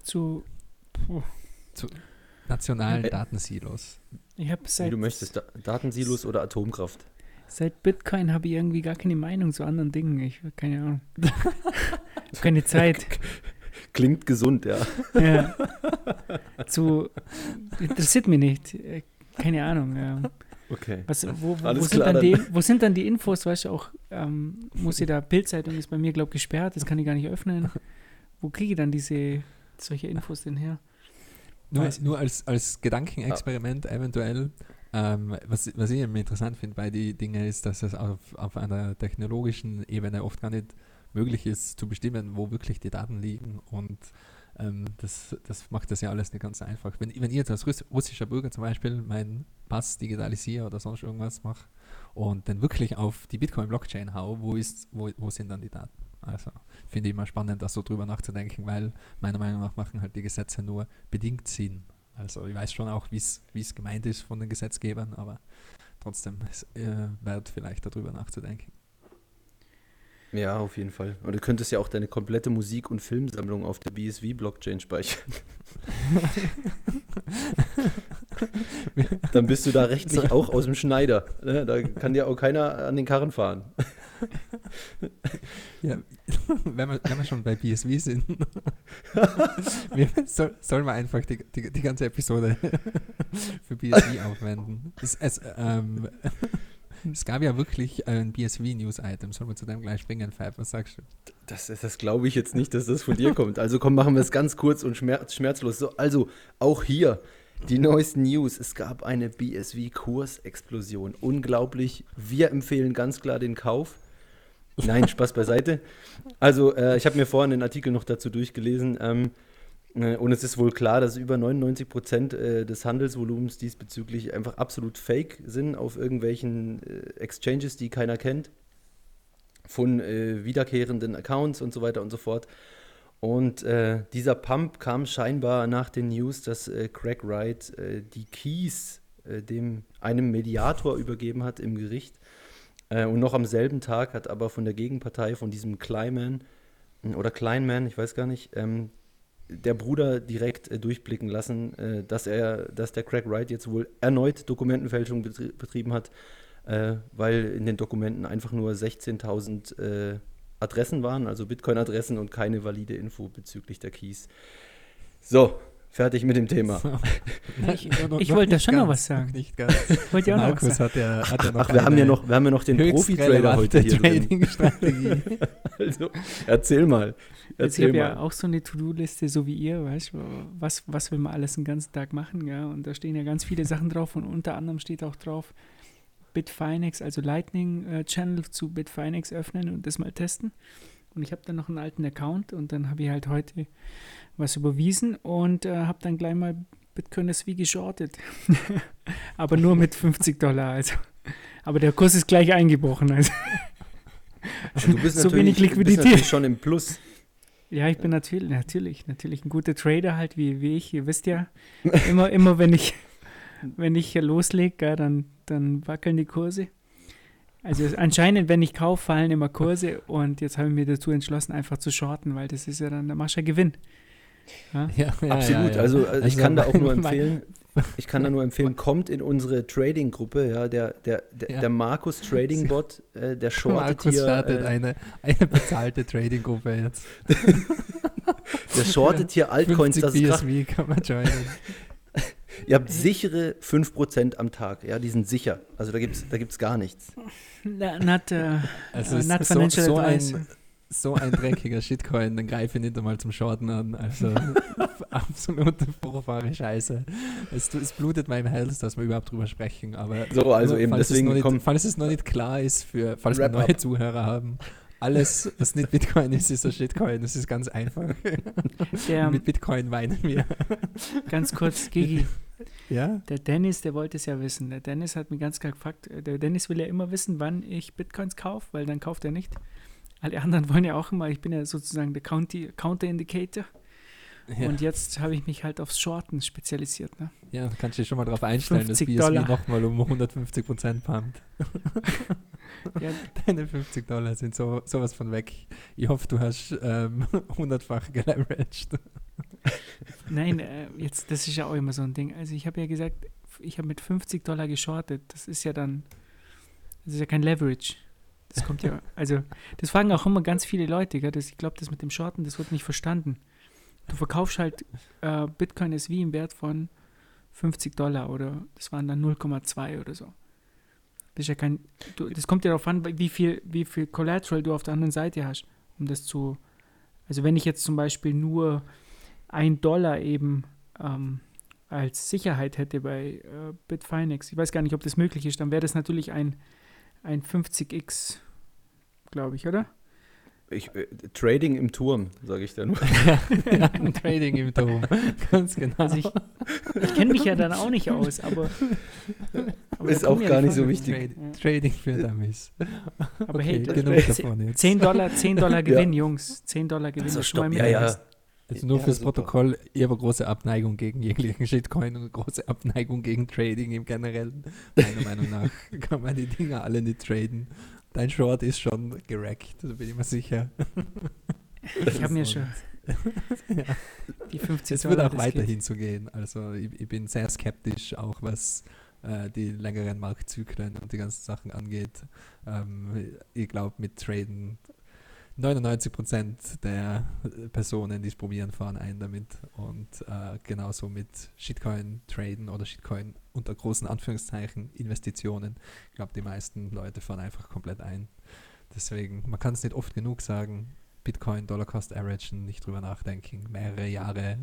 Zu, zu nationalen äh, Datensilos. Ich habe seit Wie du möchtest, da Datensilos oder Atomkraft. Seit Bitcoin habe ich irgendwie gar keine Meinung zu anderen Dingen. Ich habe keine Ahnung. keine Zeit. Klingt gesund, ja. ja. Zu interessiert mich nicht. Keine Ahnung. Ja. Okay. Was, wo, wo, wo, sind klar, die, wo, sind dann die Infos? Weißt du auch, ähm, muss ich da, Bildzeitung ist bei mir, glaube ich, gesperrt, das kann ich gar nicht öffnen. Wo kriege ich dann diese, solche Infos denn her? Nur, nur als, als Gedankenexperiment ah. eventuell. Ähm, was, was ich interessant finde bei den Dingen ist, dass es auf, auf einer technologischen Ebene oft gar nicht möglich ist zu bestimmen, wo wirklich die Daten liegen und ähm, das, das macht das ja alles nicht ganz einfach. Wenn, wenn ich jetzt als russischer Bürger zum Beispiel meinen Pass digitalisiere oder sonst irgendwas mache und dann wirklich auf die Bitcoin-Blockchain hau, wo, ist, wo, wo sind dann die Daten? Also finde ich immer spannend, das so drüber nachzudenken, weil meiner Meinung nach machen halt die Gesetze nur bedingt Sinn. Also ich weiß schon auch, wie es gemeint ist von den Gesetzgebern, aber trotzdem ist äh, wert vielleicht darüber nachzudenken. Ja, auf jeden Fall. Und du könntest ja auch deine komplette Musik- und Filmsammlung auf der BSV-Blockchain speichern. Dann bist du da rechtlich auch aus dem Schneider. Ne? Da kann dir auch keiner an den Karren fahren. Ja, wenn wir, wenn wir schon bei BSV sind, soll, sollen wir einfach die, die, die ganze Episode für BSV aufwenden. Es, es, ähm, es gab ja wirklich ein BSV-News-Item. Sollen wir zu dem gleich springen, Fab? Was sagst du? Das, das glaube ich jetzt nicht, dass das von dir kommt. Also komm, machen wir es ganz kurz und schmerz, schmerzlos. So, also, auch hier die neuesten News. Es gab eine BSV-Kursexplosion. Unglaublich. Wir empfehlen ganz klar den Kauf. Nein, Spaß beiseite. Also, äh, ich habe mir vorhin den Artikel noch dazu durchgelesen. Ähm, äh, und es ist wohl klar, dass über 99 Prozent äh, des Handelsvolumens diesbezüglich einfach absolut fake sind auf irgendwelchen äh, Exchanges, die keiner kennt, von wiederkehrenden Accounts und so weiter und so fort. Und äh, dieser Pump kam scheinbar nach den News, dass äh, Craig Wright äh, die Keys dem, einem Mediator übergeben hat im Gericht. Und noch am selben Tag hat aber von der Gegenpartei, von diesem Kleinman oder Kleinman, ich weiß gar nicht, ähm, der Bruder direkt äh, durchblicken lassen, äh, dass er, dass der Craig Wright jetzt wohl erneut Dokumentenfälschung betrie betrieben hat, äh, weil in den Dokumenten einfach nur 16.000 äh, Adressen waren, also Bitcoin-Adressen und keine valide Info bezüglich der Keys. So, fertig mit dem Thema. So. Ich, ich wollte da schon noch was sagen. Nicht ganz. Wollte auch noch was sagen. Hat ja, hat ja noch Ach, wir haben ja noch, wir haben ja noch den Profi-Trader heute hier drin. also, erzähl mal. Erzähl ich habe ja auch so eine To-Do-Liste, so wie ihr, weißt du, was, was will man alles den ganzen Tag machen, ja, und da stehen ja ganz viele Sachen drauf und unter anderem steht auch drauf, Bitfinex, also Lightning-Channel äh, zu Bitfinex öffnen und das mal testen. Und ich habe dann noch einen alten Account und dann habe ich halt heute was überwiesen und äh, habe dann gleich mal Bitcoin wie geschortet. Aber nur mit 50 Dollar, also. Aber der Kurs ist gleich eingebrochen, also. du bist so wenig Liquidität. Bist schon im Plus. Ja, ich bin natürlich, natürlich, natürlich ein guter Trader halt wie, wie ich. Ihr wisst ja, immer, immer wenn ich, wenn ich loslege, dann, dann wackeln die Kurse. Also anscheinend, wenn ich kaufe, fallen immer Kurse und jetzt habe ich mir dazu entschlossen, einfach zu shorten, weil das ist ja dann, da machst du ja Gewinn. Ja? Ja, ja, Absolut. Also, also ich kann da auch nur empfehlen, ich kann da nur empfehlen, kommt in unsere Trading-Gruppe, ja, der, der, der, ja. der Markus Trading Bot, äh, der shortet Markus hier. startet äh, eine, eine bezahlte Trading-Gruppe jetzt. der shortet hier Altcoins, das ist BSV kann man joinen. Ihr habt sichere 5% am Tag, ja, die sind sicher. Also da gibt es da gibt's gar nichts. Not, uh, also uh, not so, so ein, so ein dreckiger Shitcoin, dann greife ich nicht einmal zum Shorten an. Also absolute furchtbare Scheiße. Es, es, blutet meinem Hals, dass wir überhaupt drüber sprechen. Aber so, also eben falls deswegen es nicht, falls es noch nicht klar ist, für, falls wir neue up. Zuhörer haben, alles, was nicht Bitcoin ist, ist ein Shitcoin. Das ist ganz einfach. Der, Mit Bitcoin weinen wir. Ganz kurz, Gigi. Ja? Der Dennis, der wollte es ja wissen. Der Dennis hat mir ganz klar gefragt, der Dennis will ja immer wissen, wann ich Bitcoins kaufe, weil dann kauft er nicht. Alle anderen wollen ja auch immer, ich bin ja sozusagen der Counter-Indicator. Ja. Und jetzt habe ich mich halt aufs Shorten spezialisiert. Ne? Ja, kannst du dich schon mal darauf einstellen, dass BSV nochmal um 150 Prozent pumpt. ja. Deine 50 Dollar sind so, sowas von weg. Ich hoffe, du hast ähm, hundertfach geleveraged. Nein, äh, jetzt, das ist ja auch immer so ein Ding. Also ich habe ja gesagt, ich habe mit 50 Dollar geschortet. Das ist ja dann, das ist ja kein Leverage. Das kommt ja, also, das fragen auch immer ganz viele Leute, gell, das, ich glaube, das mit dem Shorten, das wird nicht verstanden. Du verkaufst halt, äh, Bitcoin ist wie im Wert von 50 Dollar oder das waren dann 0,2 oder so. Das ist ja kein, du, das kommt ja darauf an, wie viel, wie viel Collateral du auf der anderen Seite hast, um das zu, also wenn ich jetzt zum Beispiel nur ein Dollar eben ähm, als Sicherheit hätte bei äh, Bitfinex, ich weiß gar nicht, ob das möglich ist, dann wäre das natürlich ein, ein 50x, glaube ich, oder? Ich, äh, Trading im Turm, sage ich dann. Trading im Turm, ganz genau. Also ich, ich kenne mich ja dann auch nicht aus, aber. aber ist auch gar nicht so wichtig. Trade, ja. Trading für Dummies. Aber okay, hey, genug davon jetzt. 10 Dollar, 10 Dollar Gewinn, ja. Jungs. 10 Dollar Gewinn. Also, stopp, ja, ja. Also nur ja, fürs super. Protokoll, ich habe große Abneigung gegen jeglichen Shitcoin und große Abneigung gegen Trading im Generellen. Meiner Meinung nach kann man die Dinger alle nicht traden. Dein Short ist schon gerackt, da bin ich mir sicher. Ich habe mir schon ja. die 50 Es wird auch weiterhin so gehen. Also ich, ich, bin sehr skeptisch, auch was äh, die längeren Marktzyklen und die ganzen Sachen angeht. Ähm, ich glaube, mit Traden 99% der Personen, die es probieren, fahren ein damit. Und äh, genauso mit Shitcoin-Traden oder Shitcoin unter großen Anführungszeichen Investitionen. Ich glaube, die meisten Leute fahren einfach komplett ein. Deswegen, man kann es nicht oft genug sagen, Bitcoin, Dollar Cost Averagen, nicht drüber nachdenken, mehrere Jahre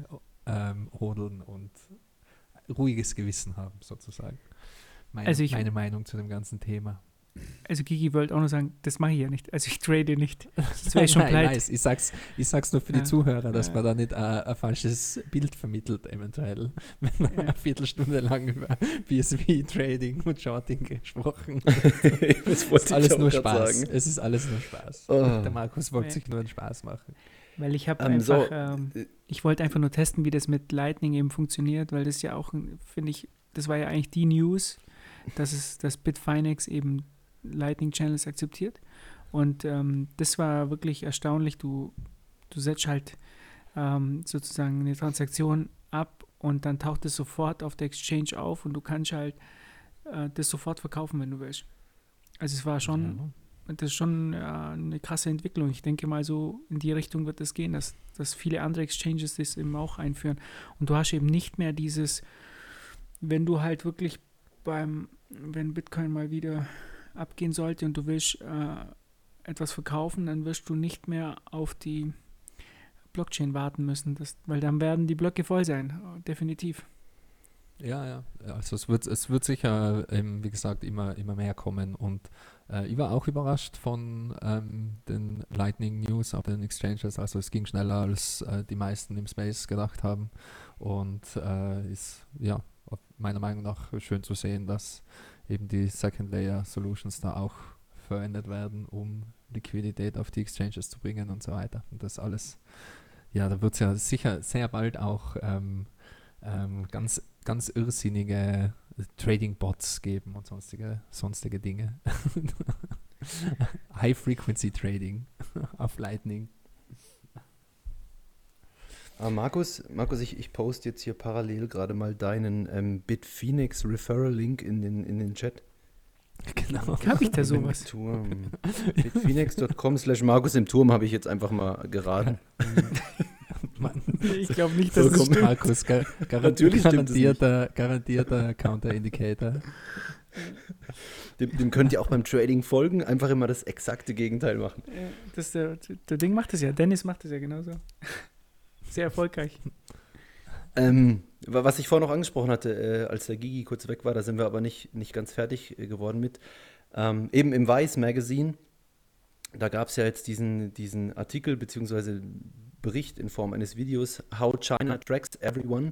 ähm, hodeln und ruhiges Gewissen haben, sozusagen. Meine, also meine Meinung zu dem ganzen Thema also Gigi wollte auch noch sagen, das mache ich ja nicht. Also ich trade nicht. Das wäre schon Nein, nice. ich, sag's, ich sag's nur für die ja. Zuhörer, dass ja. man da nicht äh, ein falsches Bild vermittelt, eventuell. Wenn man ja. eine Viertelstunde lang über BSV, Trading und Shorting gesprochen hat. das ist alles nur Spaß. Sagen. Es ist alles nur Spaß. Oh. Der Markus wollte sich nur einen Spaß machen. Weil ich habe um, ähm, einfach, so, ähm, äh, ich wollte einfach nur testen, wie das mit Lightning eben funktioniert, weil das ja auch, finde ich, das war ja eigentlich die News, dass es, dass Bitfinex eben Lightning Channels akzeptiert. Und ähm, das war wirklich erstaunlich. Du, du setzt halt ähm, sozusagen eine Transaktion ab und dann taucht es sofort auf der Exchange auf und du kannst halt äh, das sofort verkaufen, wenn du willst. Also es war schon, das ist schon äh, eine krasse Entwicklung. Ich denke mal so in die Richtung wird es das gehen, dass, dass viele andere Exchanges das eben auch einführen. Und du hast eben nicht mehr dieses, wenn du halt wirklich beim, wenn Bitcoin mal wieder abgehen sollte und du willst äh, etwas verkaufen, dann wirst du nicht mehr auf die Blockchain warten müssen, das, weil dann werden die Blöcke voll sein, definitiv. Ja, ja, also es wird, es wird sicher, ähm, wie gesagt, immer, immer mehr kommen. Und äh, ich war auch überrascht von ähm, den Lightning News auf den Exchanges, also es ging schneller, als äh, die meisten im Space gedacht haben. Und äh, ist, ja, meiner Meinung nach schön zu sehen, dass eben die Second Layer Solutions da auch verwendet werden, um Liquidität auf die Exchanges zu bringen und so weiter. Und das alles, ja, da wird es ja sicher sehr bald auch ähm, ähm, ganz, ganz irrsinnige Trading-Bots geben und sonstige, sonstige Dinge. High-Frequency-Trading auf Lightning. Ah, Markus, Markus ich, ich poste jetzt hier parallel gerade mal deinen ähm, Bitphoenix Referral-Link in den, in den Chat. Genau. Habe ich da sowas? Bitphoenix.com slash Markus im Turm habe ich jetzt einfach mal geraten. ich glaube nicht, dass es stimmt. Markus, gar, gar Natürlich garantierter, garantierter Counter-Indicator. Dem, dem, könnt ihr auch beim Trading folgen, einfach immer das exakte Gegenteil machen. Das der, der Ding macht es ja, Dennis macht es ja genauso. Sehr erfolgreich. Ähm, was ich vorhin noch angesprochen hatte, äh, als der Gigi kurz weg war, da sind wir aber nicht, nicht ganz fertig äh, geworden mit. Ähm, eben im Vice Magazine, da gab es ja jetzt diesen, diesen Artikel bzw. Bericht in Form eines Videos, How China Tracks Everyone.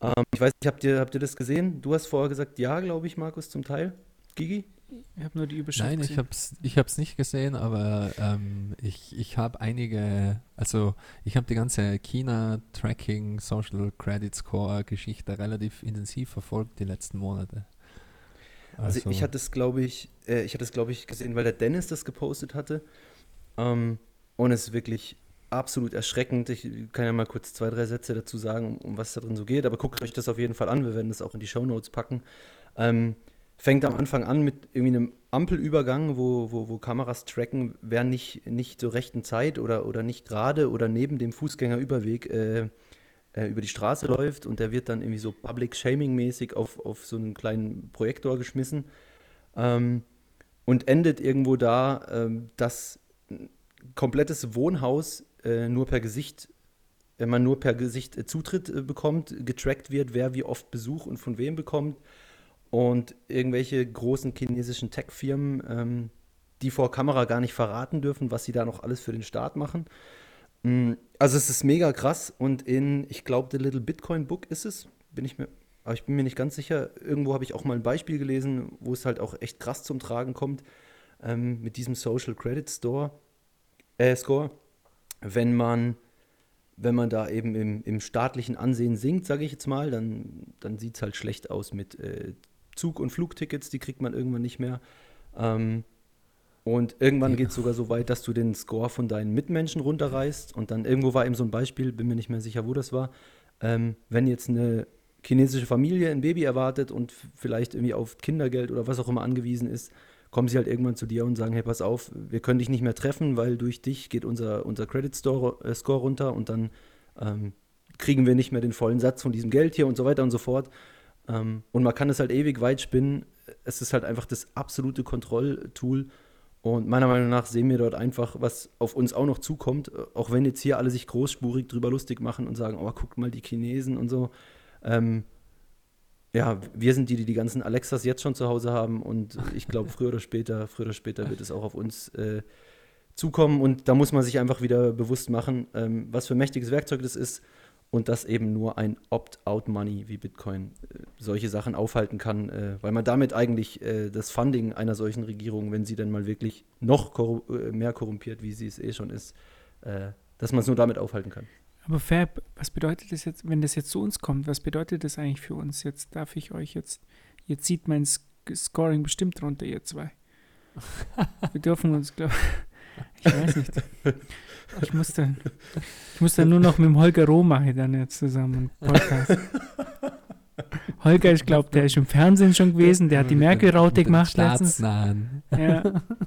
Ähm, ich weiß nicht, habt ihr, habt ihr das gesehen? Du hast vorher gesagt, ja, glaube ich, Markus, zum Teil. Gigi? Ich habe nur die Überschrift Nein, ich habe es ich hab's nicht gesehen, aber ähm, ich, ich habe einige, also ich habe die ganze China-Tracking, Social Credit Score-Geschichte relativ intensiv verfolgt die letzten Monate. Also, also ich hatte es, glaube ich, äh, ich hatte es, glaube ich, gesehen, weil der Dennis das gepostet hatte. Ähm, und es ist wirklich absolut erschreckend. Ich kann ja mal kurz zwei, drei Sätze dazu sagen, um, um was da drin so geht, aber guckt euch das auf jeden Fall an. Wir werden das auch in die Show Notes packen. Ähm, fängt am Anfang an mit irgendwie einem Ampelübergang, wo, wo, wo Kameras tracken, wer nicht, nicht zur rechten Zeit oder, oder nicht gerade oder neben dem Fußgängerüberweg äh, äh, über die Straße läuft und der wird dann irgendwie so Public Shaming-mäßig auf, auf so einen kleinen Projektor geschmissen. Ähm, und endet irgendwo da, ähm, dass ein komplettes Wohnhaus äh, nur per Gesicht, wenn man nur per Gesicht äh, Zutritt äh, bekommt, getrackt wird, wer wie oft Besuch und von wem bekommt. Und irgendwelche großen chinesischen Tech-Firmen, ähm, die vor Kamera gar nicht verraten dürfen, was sie da noch alles für den Staat machen. Mm, also es ist mega krass und in, ich glaube, The Little Bitcoin Book ist es, bin ich mir aber ich bin mir nicht ganz sicher. Irgendwo habe ich auch mal ein Beispiel gelesen, wo es halt auch echt krass zum Tragen kommt ähm, mit diesem Social Credit Store, äh, Score. Wenn man, wenn man da eben im, im staatlichen Ansehen sinkt, sage ich jetzt mal, dann, dann sieht es halt schlecht aus mit äh, Zug- und Flugtickets, die kriegt man irgendwann nicht mehr. Ähm, und irgendwann ja. geht es sogar so weit, dass du den Score von deinen Mitmenschen runterreißt. Und dann irgendwo war eben so ein Beispiel, bin mir nicht mehr sicher, wo das war. Ähm, wenn jetzt eine chinesische Familie ein Baby erwartet und vielleicht irgendwie auf Kindergeld oder was auch immer angewiesen ist, kommen sie halt irgendwann zu dir und sagen, hey, pass auf, wir können dich nicht mehr treffen, weil durch dich geht unser, unser Credit Score, äh, Score runter und dann ähm, kriegen wir nicht mehr den vollen Satz von diesem Geld hier und so weiter und so fort. Ähm, und man kann es halt ewig weit spinnen. Es ist halt einfach das absolute Kontrolltool. Und meiner Meinung nach sehen wir dort einfach, was auf uns auch noch zukommt. Auch wenn jetzt hier alle sich großspurig drüber lustig machen und sagen, oh, guck mal die Chinesen und so. Ähm, ja, wir sind die, die die ganzen Alexas jetzt schon zu Hause haben und ich glaube, früher oder später, früher oder später wird es auch auf uns äh, zukommen und da muss man sich einfach wieder bewusst machen, ähm, was für ein mächtiges Werkzeug das ist und dass eben nur ein Opt-out-Money wie Bitcoin äh, solche Sachen aufhalten kann, äh, weil man damit eigentlich äh, das Funding einer solchen Regierung, wenn sie dann mal wirklich noch korru äh, mehr korrumpiert, wie sie es eh schon ist, äh, dass man es nur damit aufhalten kann. Aber Fab, was bedeutet das jetzt, wenn das jetzt zu uns kommt? Was bedeutet das eigentlich für uns? Jetzt darf ich euch jetzt, jetzt zieht mein Scoring bestimmt runter, ihr zwei. Wir dürfen uns, glaube ich, weiß nicht. Ich muss dann, ich muss dann nur noch mit dem Holger Roh machen dann jetzt zusammen einen Podcast. Holger, ich glaube, der ist im Fernsehen schon gewesen, der hat die Merkel-Raute gemacht letztens. Ja,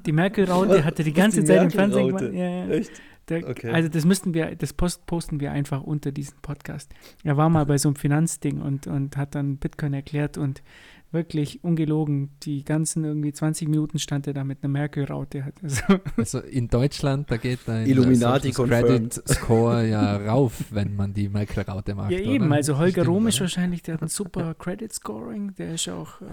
die Merkel-Raute hatte die ganze die Zeit im Fernsehen gemacht. Ja, ja. Echt? Der, okay. Also das müssten wir, das post, posten wir einfach unter diesen Podcast. Er war mal bei so einem Finanzding und, und hat dann Bitcoin erklärt und wirklich ungelogen, die ganzen irgendwie 20 Minuten stand er da mit einer Merkel-Raute. Also. also. in Deutschland, da geht ein Illuminati Credit Score ja rauf, wenn man die Merkel-Raute macht. Ja, eben. Oder? Also Holger Rohm ist wahrscheinlich, der hat ein super Credit Scoring, der ist auch äh,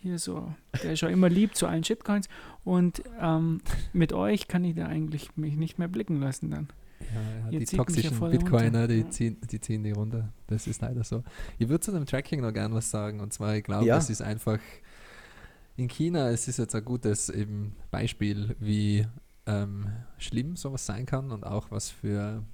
hier so, der ist auch immer lieb zu allen Shitcoins und ähm, mit euch kann ich da eigentlich mich nicht mehr blicken lassen dann. Ja, ja, die toxischen Bitcoiner, die, ja. ziehen, die ziehen die runter. Das ist leider so. Ich würde zu dem Tracking noch gern was sagen. Und zwar, ich glaube, ja. es ist einfach in China, es ist jetzt ein gutes eben Beispiel, wie ähm, schlimm sowas sein kann und auch was für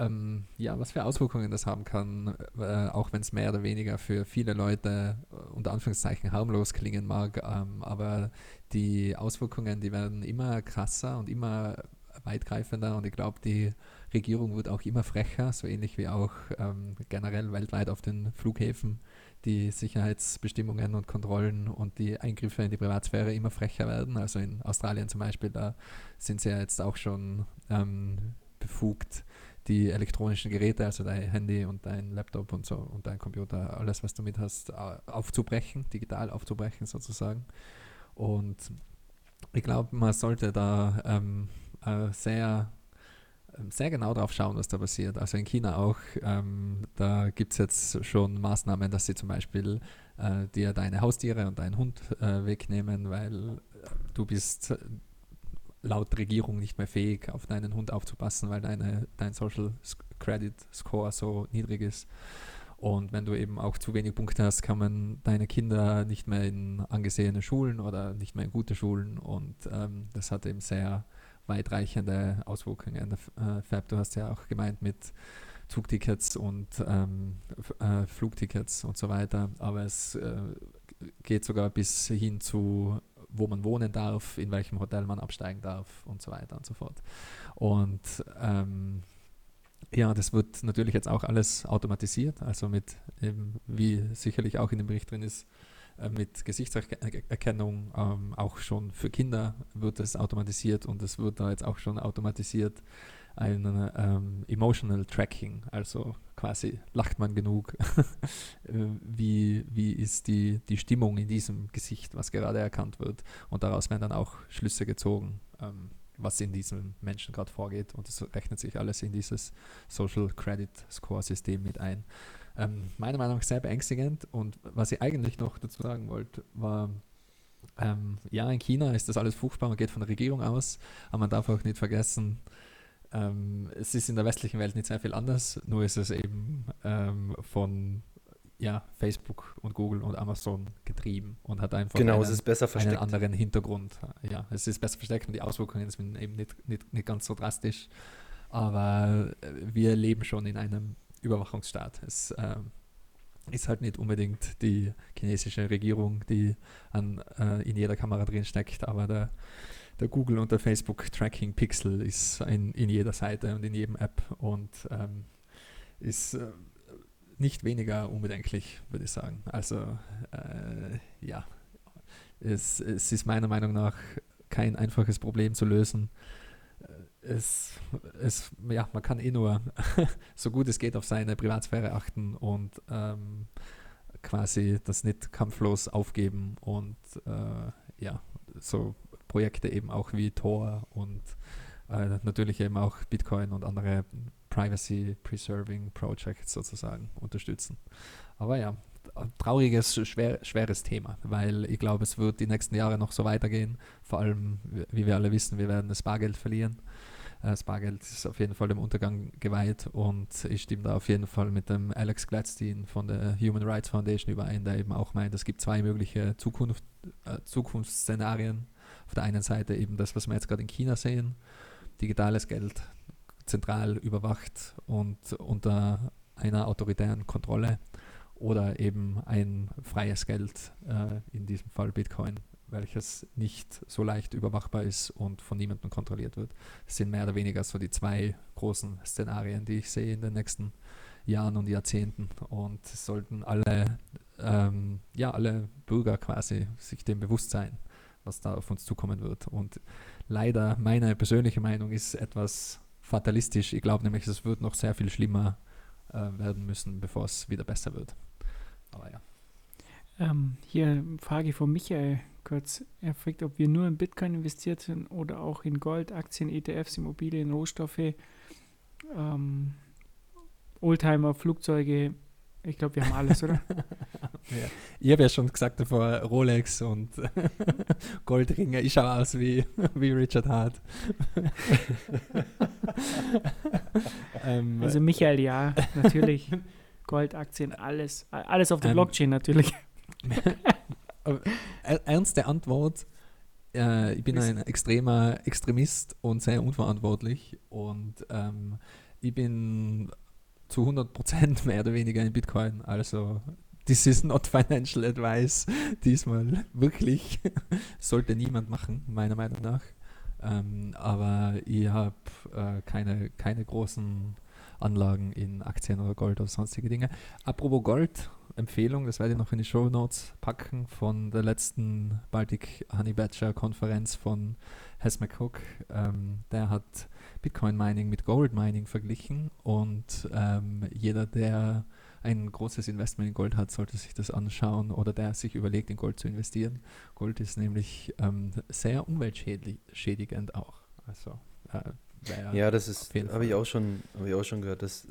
ähm, ja, was für Auswirkungen das haben kann, äh, auch wenn es mehr oder weniger für viele Leute äh, unter Anführungszeichen harmlos klingen mag, ähm, aber die Auswirkungen, die werden immer krasser und immer weitgreifender und ich glaube, die Regierung wird auch immer frecher, so ähnlich wie auch ähm, generell weltweit auf den Flughäfen die Sicherheitsbestimmungen und Kontrollen und die Eingriffe in die Privatsphäre immer frecher werden. Also in Australien zum Beispiel, da sind sie ja jetzt auch schon ähm, befugt, die elektronischen Geräte, also dein Handy und dein Laptop und so und dein Computer, alles, was du mit hast, aufzubrechen, digital aufzubrechen sozusagen. Und ich glaube, man sollte da ähm, äh, sehr, ähm, sehr genau darauf schauen, was da passiert. Also in China auch, ähm, da gibt es jetzt schon Maßnahmen, dass sie zum Beispiel äh, dir deine Haustiere und deinen Hund äh, wegnehmen, weil äh, du bist laut Regierung nicht mehr fähig, auf deinen Hund aufzupassen, weil deine, dein Social Credit Score so niedrig ist. Und wenn du eben auch zu wenig Punkte hast, kann man deine Kinder nicht mehr in angesehene Schulen oder nicht mehr in gute Schulen. Und ähm, das hat eben sehr weitreichende Auswirkungen. Äh, Fab, du hast ja auch gemeint mit Zugtickets und ähm, äh, Flugtickets und so weiter, aber es äh, geht sogar bis hin zu, wo man wohnen darf, in welchem Hotel man absteigen darf und so weiter und so fort. Und ähm, ja, das wird natürlich jetzt auch alles automatisiert, also mit eben, wie sicherlich auch in dem Bericht drin ist, äh, mit Gesichtserkennung, ähm, auch schon für Kinder wird es automatisiert und es wird da jetzt auch schon automatisiert ein ähm, Emotional Tracking, also quasi lacht man genug, äh, wie, wie ist die, die Stimmung in diesem Gesicht, was gerade erkannt wird. Und daraus werden dann auch Schlüsse gezogen, ähm, was in diesem Menschen gerade vorgeht. Und das rechnet sich alles in dieses Social Credit Score System mit ein. Ähm, meiner Meinung nach sehr beängstigend. Und was ich eigentlich noch dazu sagen wollte, war, ähm, ja, in China ist das alles furchtbar, man geht von der Regierung aus, aber man darf auch nicht vergessen, ähm, es ist in der westlichen Welt nicht sehr viel anders, nur ist es eben ähm, von ja, Facebook und Google und Amazon getrieben und hat einfach genau, einen, einen anderen Hintergrund. Ja, es ist besser versteckt und die Auswirkungen sind eben nicht, nicht, nicht ganz so drastisch. Aber äh, wir leben schon in einem Überwachungsstaat. Es äh, ist halt nicht unbedingt die chinesische Regierung, die an, äh, in jeder Kamera drin steckt, aber der der Google und der Facebook Tracking Pixel ist in, in jeder Seite und in jedem App und ähm, ist äh, nicht weniger unbedenklich, würde ich sagen. Also äh, ja, es, es ist meiner Meinung nach kein einfaches Problem zu lösen. Es, es, ja, man kann eh nur so gut es geht auf seine Privatsphäre achten und ähm, quasi das nicht kampflos aufgeben und äh, ja, so Projekte eben auch wie Tor und äh, natürlich eben auch Bitcoin und andere Privacy Preserving Projects sozusagen unterstützen. Aber ja, trauriges, schwer, schweres Thema, weil ich glaube, es wird die nächsten Jahre noch so weitergehen. Vor allem, wie wir alle wissen, wir werden das Bargeld verlieren. Äh, das Bargeld ist auf jeden Fall dem Untergang geweiht und ich stimme da auf jeden Fall mit dem Alex Gladstein von der Human Rights Foundation überein, der eben auch meint, es gibt zwei mögliche Zukunft, äh, Zukunftsszenarien. Auf der einen Seite eben das, was wir jetzt gerade in China sehen, digitales Geld zentral überwacht und unter einer autoritären Kontrolle oder eben ein freies Geld, äh, in diesem Fall Bitcoin, welches nicht so leicht überwachbar ist und von niemandem kontrolliert wird. Das sind mehr oder weniger so die zwei großen Szenarien, die ich sehe in den nächsten Jahren und Jahrzehnten. Und sollten alle, ähm, ja, alle Bürger quasi sich dem bewusst sein was da auf uns zukommen wird. Und leider, meine persönliche Meinung ist etwas fatalistisch. Ich glaube nämlich, es wird noch sehr viel schlimmer äh, werden müssen, bevor es wieder besser wird. Aber ja. Ähm, hier eine Frage von Michael kurz. Er fragt, ob wir nur in Bitcoin investiert sind oder auch in Gold, Aktien, ETFs, Immobilien, Rohstoffe, ähm, Oldtimer, Flugzeuge, ich glaube, wir haben alles, oder? ja. Ich habe ja schon gesagt davor, Rolex und Goldringe. Ich schaue aus wie, wie Richard Hart. ähm, also Michael, ja, natürlich. Goldaktien, alles. Alles auf der ähm, Blockchain natürlich. ernste Antwort. Äh, ich bin ein extremer Extremist und sehr unverantwortlich. Und ähm, ich bin zu 100% mehr oder weniger in Bitcoin. Also, this is not financial advice. Diesmal wirklich. Sollte niemand machen, meiner Meinung nach. Ähm, aber ich habe äh, keine, keine großen Anlagen in Aktien oder Gold oder sonstige Dinge. Apropos Gold, Empfehlung, das werde ich noch in die Show Notes packen von der letzten Baltic Honey Badger Konferenz von Hess McCook. Ähm, der hat Bitcoin Mining mit Gold Mining verglichen und ähm, jeder, der ein großes Investment in Gold hat, sollte sich das anschauen oder der sich überlegt, in Gold zu investieren. Gold ist nämlich ähm, sehr umweltschädigend auch. Also, äh, ja, das ist, habe ich, auch schon, hab ich auch schon gehört, das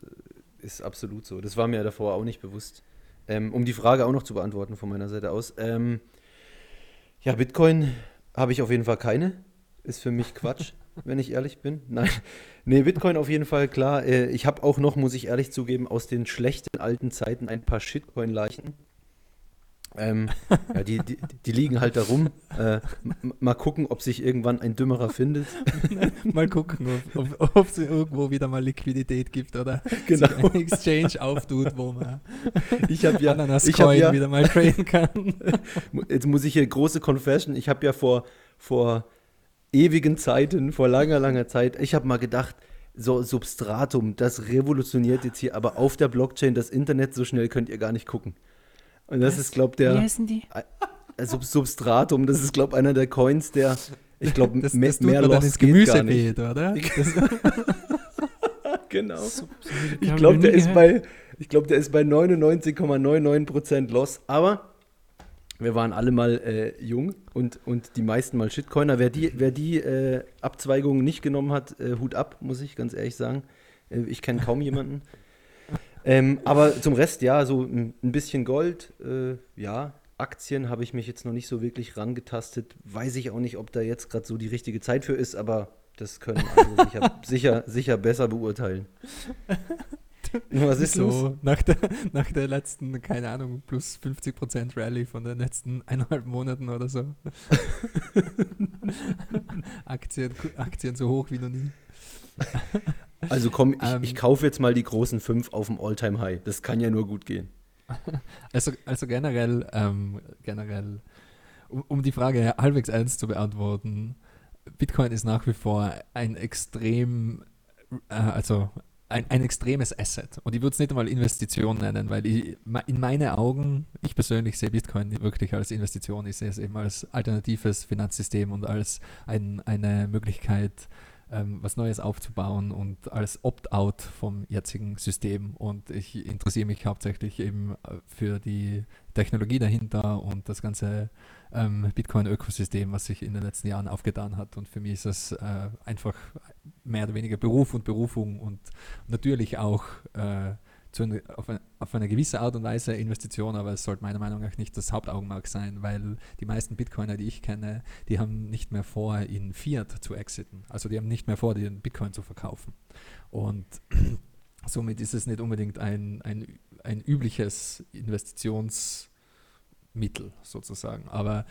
ist absolut so. Das war mir davor auch nicht bewusst. Ähm, um die Frage auch noch zu beantworten von meiner Seite aus. Ähm, ja, Bitcoin habe ich auf jeden Fall keine. Ist für mich Quatsch. wenn ich ehrlich bin. Nein. Nee, Bitcoin auf jeden Fall, klar. Äh, ich habe auch noch, muss ich ehrlich zugeben, aus den schlechten alten Zeiten ein paar Shitcoin-Leichen. Ähm, ja, die, die, die, liegen halt da rum. Äh, mal gucken, ob sich irgendwann ein Dümmerer findet. mal gucken, ob es irgendwo wieder mal Liquidität gibt oder genau. ein Exchange auftut, wo man ich habe ja, ich hab ja wieder mal traden kann. Jetzt muss ich hier große Confession. Ich habe ja vor, vor ewigen Zeiten, vor langer, langer Zeit. Ich habe mal gedacht, so Substratum, das revolutioniert jetzt hier, aber auf der Blockchain das Internet, so schnell könnt ihr gar nicht gucken. Und das Was? ist, glaube der. Wie heißen die? Äh, Substratum, das ist, glaube einer der Coins, der, ich glaube, mehr, das mehr Lost geht gar nicht. oder? genau. So, so ich glaube, der, ist bei, glaub, der ist bei 99,99% Loss. Aber wir waren alle mal äh, jung und, und die meisten mal Shitcoiner. Wer die, wer die äh, Abzweigung nicht genommen hat, äh, Hut ab, muss ich ganz ehrlich sagen. Äh, ich kenne kaum jemanden. Ähm, aber zum Rest, ja, so ein, ein bisschen Gold, äh, ja. Aktien habe ich mich jetzt noch nicht so wirklich rangetastet. Weiß ich auch nicht, ob da jetzt gerade so die richtige Zeit für ist, aber das können andere sicher, sicher, sicher besser beurteilen. Was ist so, los? Nach der, nach der letzten, keine Ahnung, plus 50% Rallye von den letzten eineinhalb Monaten oder so. Aktien, Aktien so hoch wie noch nie. Also komm, ich, ähm, ich kaufe jetzt mal die großen fünf auf dem Alltime high Das kann ja nur gut gehen. Also, also generell, ähm, generell, um, um die Frage halbwegs ernst zu beantworten, Bitcoin ist nach wie vor ein extrem, äh, also ein, ein extremes Asset. Und ich würde es nicht einmal Investition nennen, weil ich, in meinen Augen, ich persönlich sehe Bitcoin wirklich als Investition. Ich sehe es eben als alternatives Finanzsystem und als ein, eine Möglichkeit, ähm, was Neues aufzubauen und als Opt-out vom jetzigen System. Und ich interessiere mich hauptsächlich eben äh, für die Technologie dahinter und das ganze ähm, Bitcoin-Ökosystem, was sich in den letzten Jahren aufgetan hat. Und für mich ist das äh, einfach mehr oder weniger Beruf und Berufung und natürlich auch äh, zu, auf, eine, auf, eine, gewisse Art und Weise Investition, aber es sollte meiner Meinung nach nicht das Hauptaugenmerk sein, weil die meisten Bitcoiner, die ich kenne, die haben nicht mehr vor, in Fiat zu exiten. Also die haben nicht mehr vor, den Bitcoin zu verkaufen. Und somit ist es nicht unbedingt ein, ein, ein übliches Investitionsmittel sozusagen. Aber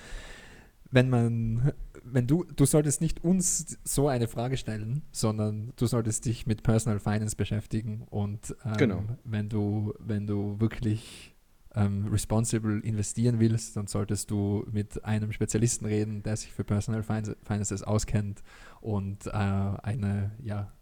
wenn man, wenn du, du solltest nicht uns so eine Frage stellen, sondern du solltest dich mit Personal Finance beschäftigen und ähm, genau. wenn du, wenn du wirklich ähm, responsible investieren willst, dann solltest du mit einem Spezialisten reden, der sich für Personal Finances auskennt und äh, eine, ja,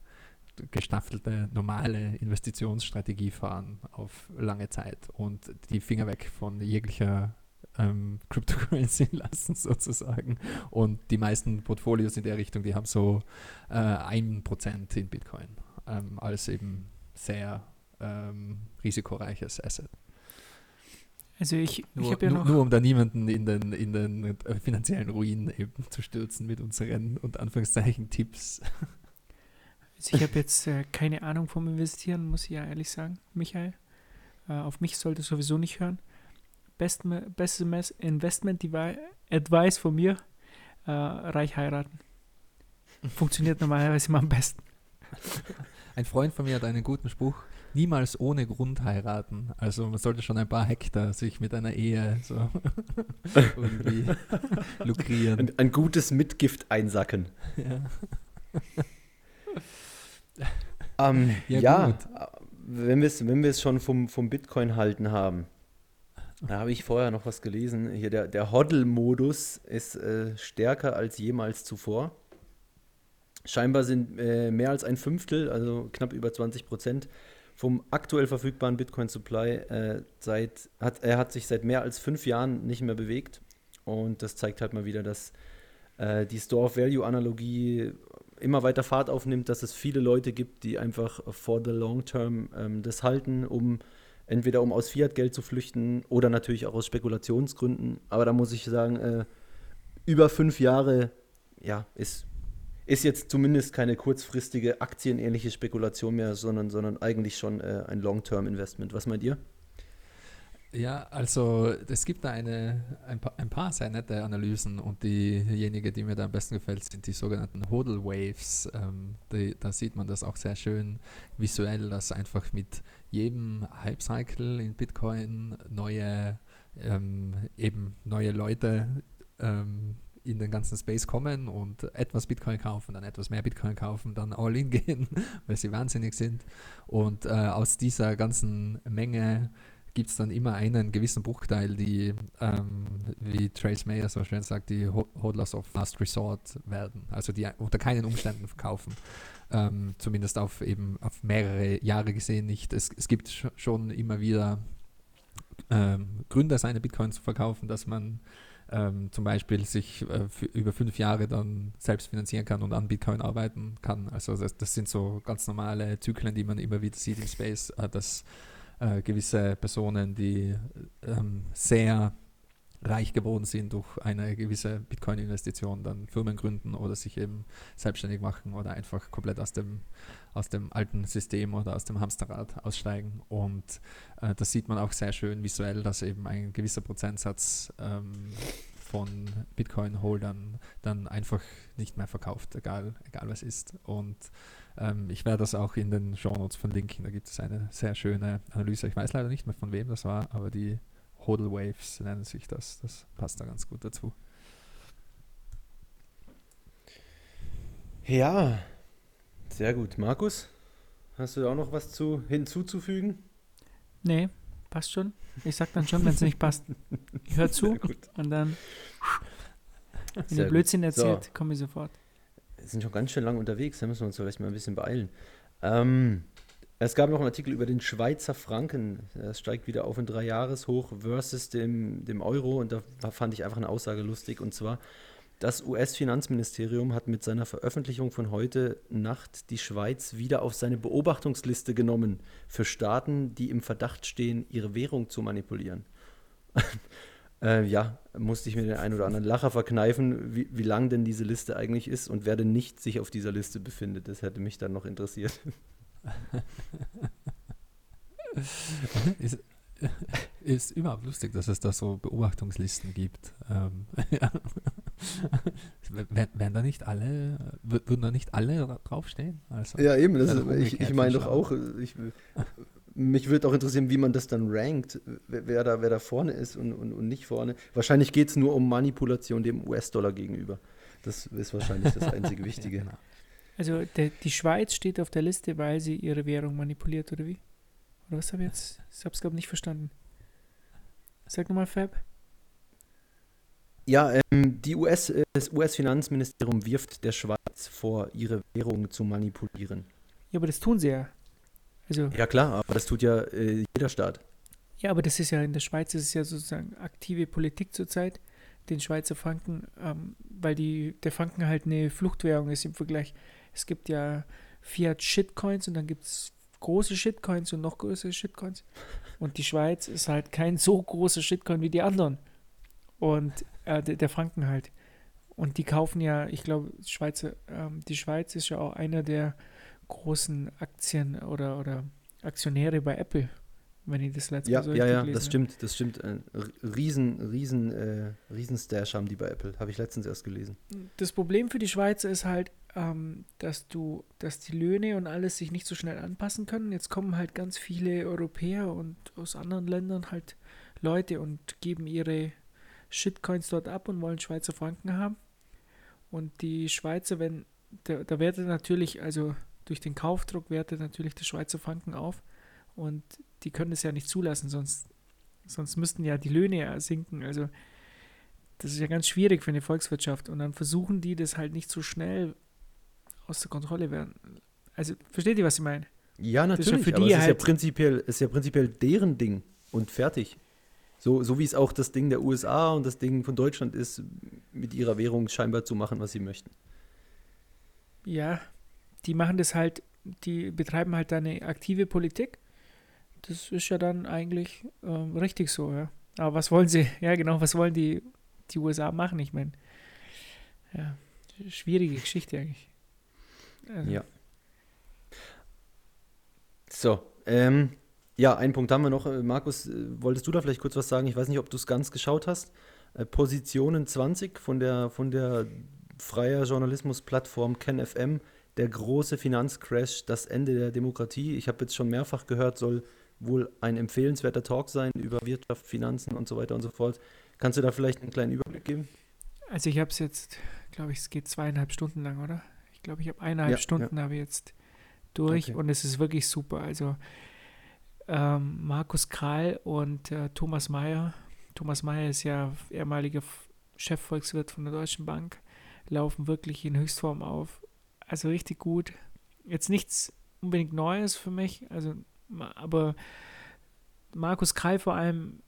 gestaffelte, normale Investitionsstrategie fahren auf lange Zeit und die Finger weg von jeglicher ähm, Cryptocurrency lassen sozusagen. Und die meisten Portfolios in der Richtung, die haben so äh, 1% in Bitcoin ähm, als eben sehr ähm, risikoreiches Asset. Also ich, nur, ich ja nur, nur, um da niemanden in den, in den finanziellen Ruin eben zu stürzen mit unseren und Anführungszeichen Tipps. Also ich habe jetzt äh, keine Ahnung vom Investieren, muss ich ja ehrlich sagen, Michael. Äh, auf mich sollte sowieso nicht hören bestes Investment Advice von mir, äh, reich heiraten. Funktioniert normalerweise immer am besten. Ein Freund von mir hat einen guten Spruch, niemals ohne Grund heiraten. Also man sollte schon ein paar Hektar sich mit einer Ehe so irgendwie lukrieren. Ein, ein, gutes Mitgift einsacken. Ja. um, ähm, ja, ja wenn wir es wenn schon vom, vom Bitcoin halten haben, da habe ich vorher noch was gelesen. Hier der, der Hodl-Modus ist äh, stärker als jemals zuvor. Scheinbar sind äh, mehr als ein Fünftel, also knapp über 20 Prozent, vom aktuell verfügbaren Bitcoin-Supply äh, seit, hat, er hat sich seit mehr als fünf Jahren nicht mehr bewegt. Und das zeigt halt mal wieder, dass äh, die Store-of-Value-Analogie immer weiter Fahrt aufnimmt, dass es viele Leute gibt, die einfach for the long term ähm, das halten, um Entweder um aus Fiat-Geld zu flüchten oder natürlich auch aus Spekulationsgründen. Aber da muss ich sagen, äh, über fünf Jahre ja, ist, ist jetzt zumindest keine kurzfristige aktienähnliche Spekulation mehr, sondern, sondern eigentlich schon äh, ein Long-Term-Investment. Was meint ihr? Ja, also es gibt da eine, ein, paar, ein paar sehr nette Analysen und diejenige, die mir da am besten gefällt, sind die sogenannten Hodl Waves. Ähm, die, da sieht man das auch sehr schön visuell, dass einfach mit jedem Hype-Cycle in Bitcoin neue, ähm, eben neue Leute ähm, in den ganzen Space kommen und etwas Bitcoin kaufen, dann etwas mehr Bitcoin kaufen, dann all in gehen, weil sie wahnsinnig sind. Und äh, aus dieser ganzen Menge gibt es dann immer einen gewissen Bruchteil, die, ähm, wie Trace Mayer so schön sagt, die Hodlers of Last Resort werden, also die unter keinen Umständen verkaufen. Ähm, zumindest auf eben auf mehrere Jahre gesehen nicht. Es, es gibt schon immer wieder ähm, Gründe, seine Bitcoin zu verkaufen, dass man ähm, zum Beispiel sich äh, über fünf Jahre dann selbst finanzieren kann und an Bitcoin arbeiten kann. Also das, das sind so ganz normale Zyklen, die man immer wieder sieht im Space, äh, dass äh, gewisse Personen, die ähm, sehr reich geworden sind durch eine gewisse Bitcoin-Investition, dann Firmen gründen oder sich eben selbstständig machen oder einfach komplett aus dem, aus dem alten System oder aus dem Hamsterrad aussteigen. Und äh, das sieht man auch sehr schön visuell, dass eben ein gewisser Prozentsatz ähm, von Bitcoin-Holdern dann einfach nicht mehr verkauft, egal, egal was ist. Und ähm, ich werde das auch in den Show Notes verlinken. Da gibt es eine sehr schöne Analyse. Ich weiß leider nicht mehr, von wem das war, aber die Hodl Waves nennen sich das. Das passt da ganz gut dazu. Ja, sehr gut. Markus, hast du auch noch was zu, hinzuzufügen? Nee, passt schon. Ich sag dann schon, wenn es nicht passt. Ich höre zu und dann, wenn ihr Blödsinn erzählt, so. komme ich sofort. Sind schon ganz schön lange unterwegs, da müssen wir uns vielleicht mal ein bisschen beeilen. Ähm, es gab noch einen Artikel über den Schweizer Franken. Er steigt wieder auf in drei Jahreshoch versus dem, dem Euro. Und da fand ich einfach eine Aussage lustig. Und zwar, das US-Finanzministerium hat mit seiner Veröffentlichung von heute Nacht die Schweiz wieder auf seine Beobachtungsliste genommen für Staaten, die im Verdacht stehen, ihre Währung zu manipulieren. äh, ja, musste ich mir den einen oder anderen Lacher verkneifen, wie, wie lang denn diese Liste eigentlich ist und wer denn nicht sich auf dieser Liste befindet. Das hätte mich dann noch interessiert. ist, ist überhaupt lustig, dass es da so Beobachtungslisten gibt. Ähm, ja. Werden da nicht alle, würden da nicht alle draufstehen? Also, ja, eben, das ist, ich, ich meine doch auch, ich, mich würde auch interessieren, wie man das dann rankt, wer da, wer da vorne ist und, und, und nicht vorne. Wahrscheinlich geht es nur um Manipulation dem US-Dollar gegenüber. Das ist wahrscheinlich das einzige Wichtige. ja, genau. Also der, die Schweiz steht auf der Liste, weil sie ihre Währung manipuliert, oder wie? Oder was habe ich jetzt? Ich habe es, glaube ich, nicht verstanden. Sag nochmal, Fab. Ja, ähm, die US, äh, das US-Finanzministerium wirft der Schweiz vor, ihre Währung zu manipulieren. Ja, aber das tun sie ja. Also, ja, klar, aber das tut ja äh, jeder Staat. Ja, aber das ist ja in der Schweiz ist es ja sozusagen aktive Politik zurzeit, den Schweizer Franken, ähm, weil die, der Franken halt eine Fluchtwährung ist im Vergleich es gibt ja Fiat Shitcoins und dann gibt es große Shitcoins und noch größere Shitcoins. Und die Schweiz ist halt kein so großer Shitcoin wie die anderen. Und äh, der, der, Franken halt. Und die kaufen ja, ich glaube, Schweizer, ähm, die Schweiz ist ja auch einer der großen Aktien oder, oder Aktionäre bei Apple wenn ich das letzte ja, Mal so Ja, ja, das stimmt, das stimmt. Ein riesen, riesen, äh, riesen Stash haben die bei Apple. Habe ich letztens erst gelesen. Das Problem für die Schweizer ist halt, ähm, dass du, dass die Löhne und alles sich nicht so schnell anpassen können. Jetzt kommen halt ganz viele Europäer und aus anderen Ländern halt Leute und geben ihre Shitcoins dort ab und wollen Schweizer Franken haben. Und die Schweizer, wenn, da, da wertet natürlich, also durch den Kaufdruck wertet natürlich der Schweizer Franken auf. Und die können es ja nicht zulassen, sonst, sonst müssten ja die Löhne ja sinken. Also das ist ja ganz schwierig für eine Volkswirtschaft. Und dann versuchen die das halt nicht so schnell aus der Kontrolle werden. Also versteht ihr, was ich meine? Ja, natürlich, ja aber es ist, halt ja prinzipiell, ist ja prinzipiell deren Ding und fertig. So, so wie es auch das Ding der USA und das Ding von Deutschland ist, mit ihrer Währung scheinbar zu machen, was sie möchten. Ja, die machen das halt, die betreiben halt eine aktive Politik das ist ja dann eigentlich ähm, richtig so, ja. Aber was wollen sie, ja genau, was wollen die, die USA machen? Ich meine, ja, schwierige Geschichte eigentlich. Also. Ja. So, ähm, ja, einen Punkt haben wir noch. Äh, Markus, äh, wolltest du da vielleicht kurz was sagen? Ich weiß nicht, ob du es ganz geschaut hast. Äh, Positionen 20 von der, von der freier Journalismus-Plattform KenFM, der große Finanzcrash, das Ende der Demokratie. Ich habe jetzt schon mehrfach gehört, soll wohl ein empfehlenswerter Talk sein über Wirtschaft, Finanzen und so weiter und so fort. Kannst du da vielleicht einen kleinen Überblick geben? Also ich habe es jetzt, glaube ich, es geht zweieinhalb Stunden lang, oder? Ich glaube, ich habe eineinhalb ja, Stunden ja. habe jetzt durch okay. und es ist wirklich super. Also ähm, Markus Kral und äh, Thomas Mayer. Thomas Mayer ist ja ehemaliger Chefvolkswirt von der Deutschen Bank, laufen wirklich in Höchstform auf. Also richtig gut. Jetzt nichts unbedingt Neues für mich. Also aber Markus Krall vor allem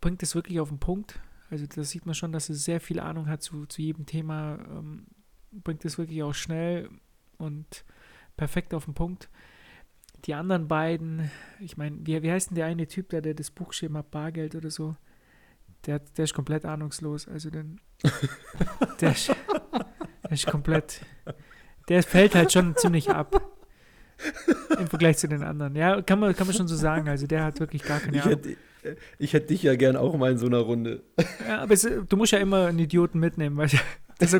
bringt es wirklich auf den Punkt. Also da sieht man schon, dass er sehr viel Ahnung hat zu, zu jedem Thema, ähm, bringt es wirklich auch schnell und perfekt auf den Punkt. Die anderen beiden, ich meine, wie, wie heißt denn der eine Typ, der, der das Buch geschrieben hat, Bargeld oder so? Der, der ist komplett ahnungslos. Also den, der, ist, der ist komplett, der fällt halt schon ziemlich ab. Im Vergleich zu den anderen. Ja, kann man, kann man schon so sagen. Also der hat wirklich gar keine ich Ahnung. Hätte, ich hätte dich ja gern auch mal in so einer Runde. Ja, aber es, du musst ja immer einen Idioten mitnehmen. Weißt du? Also.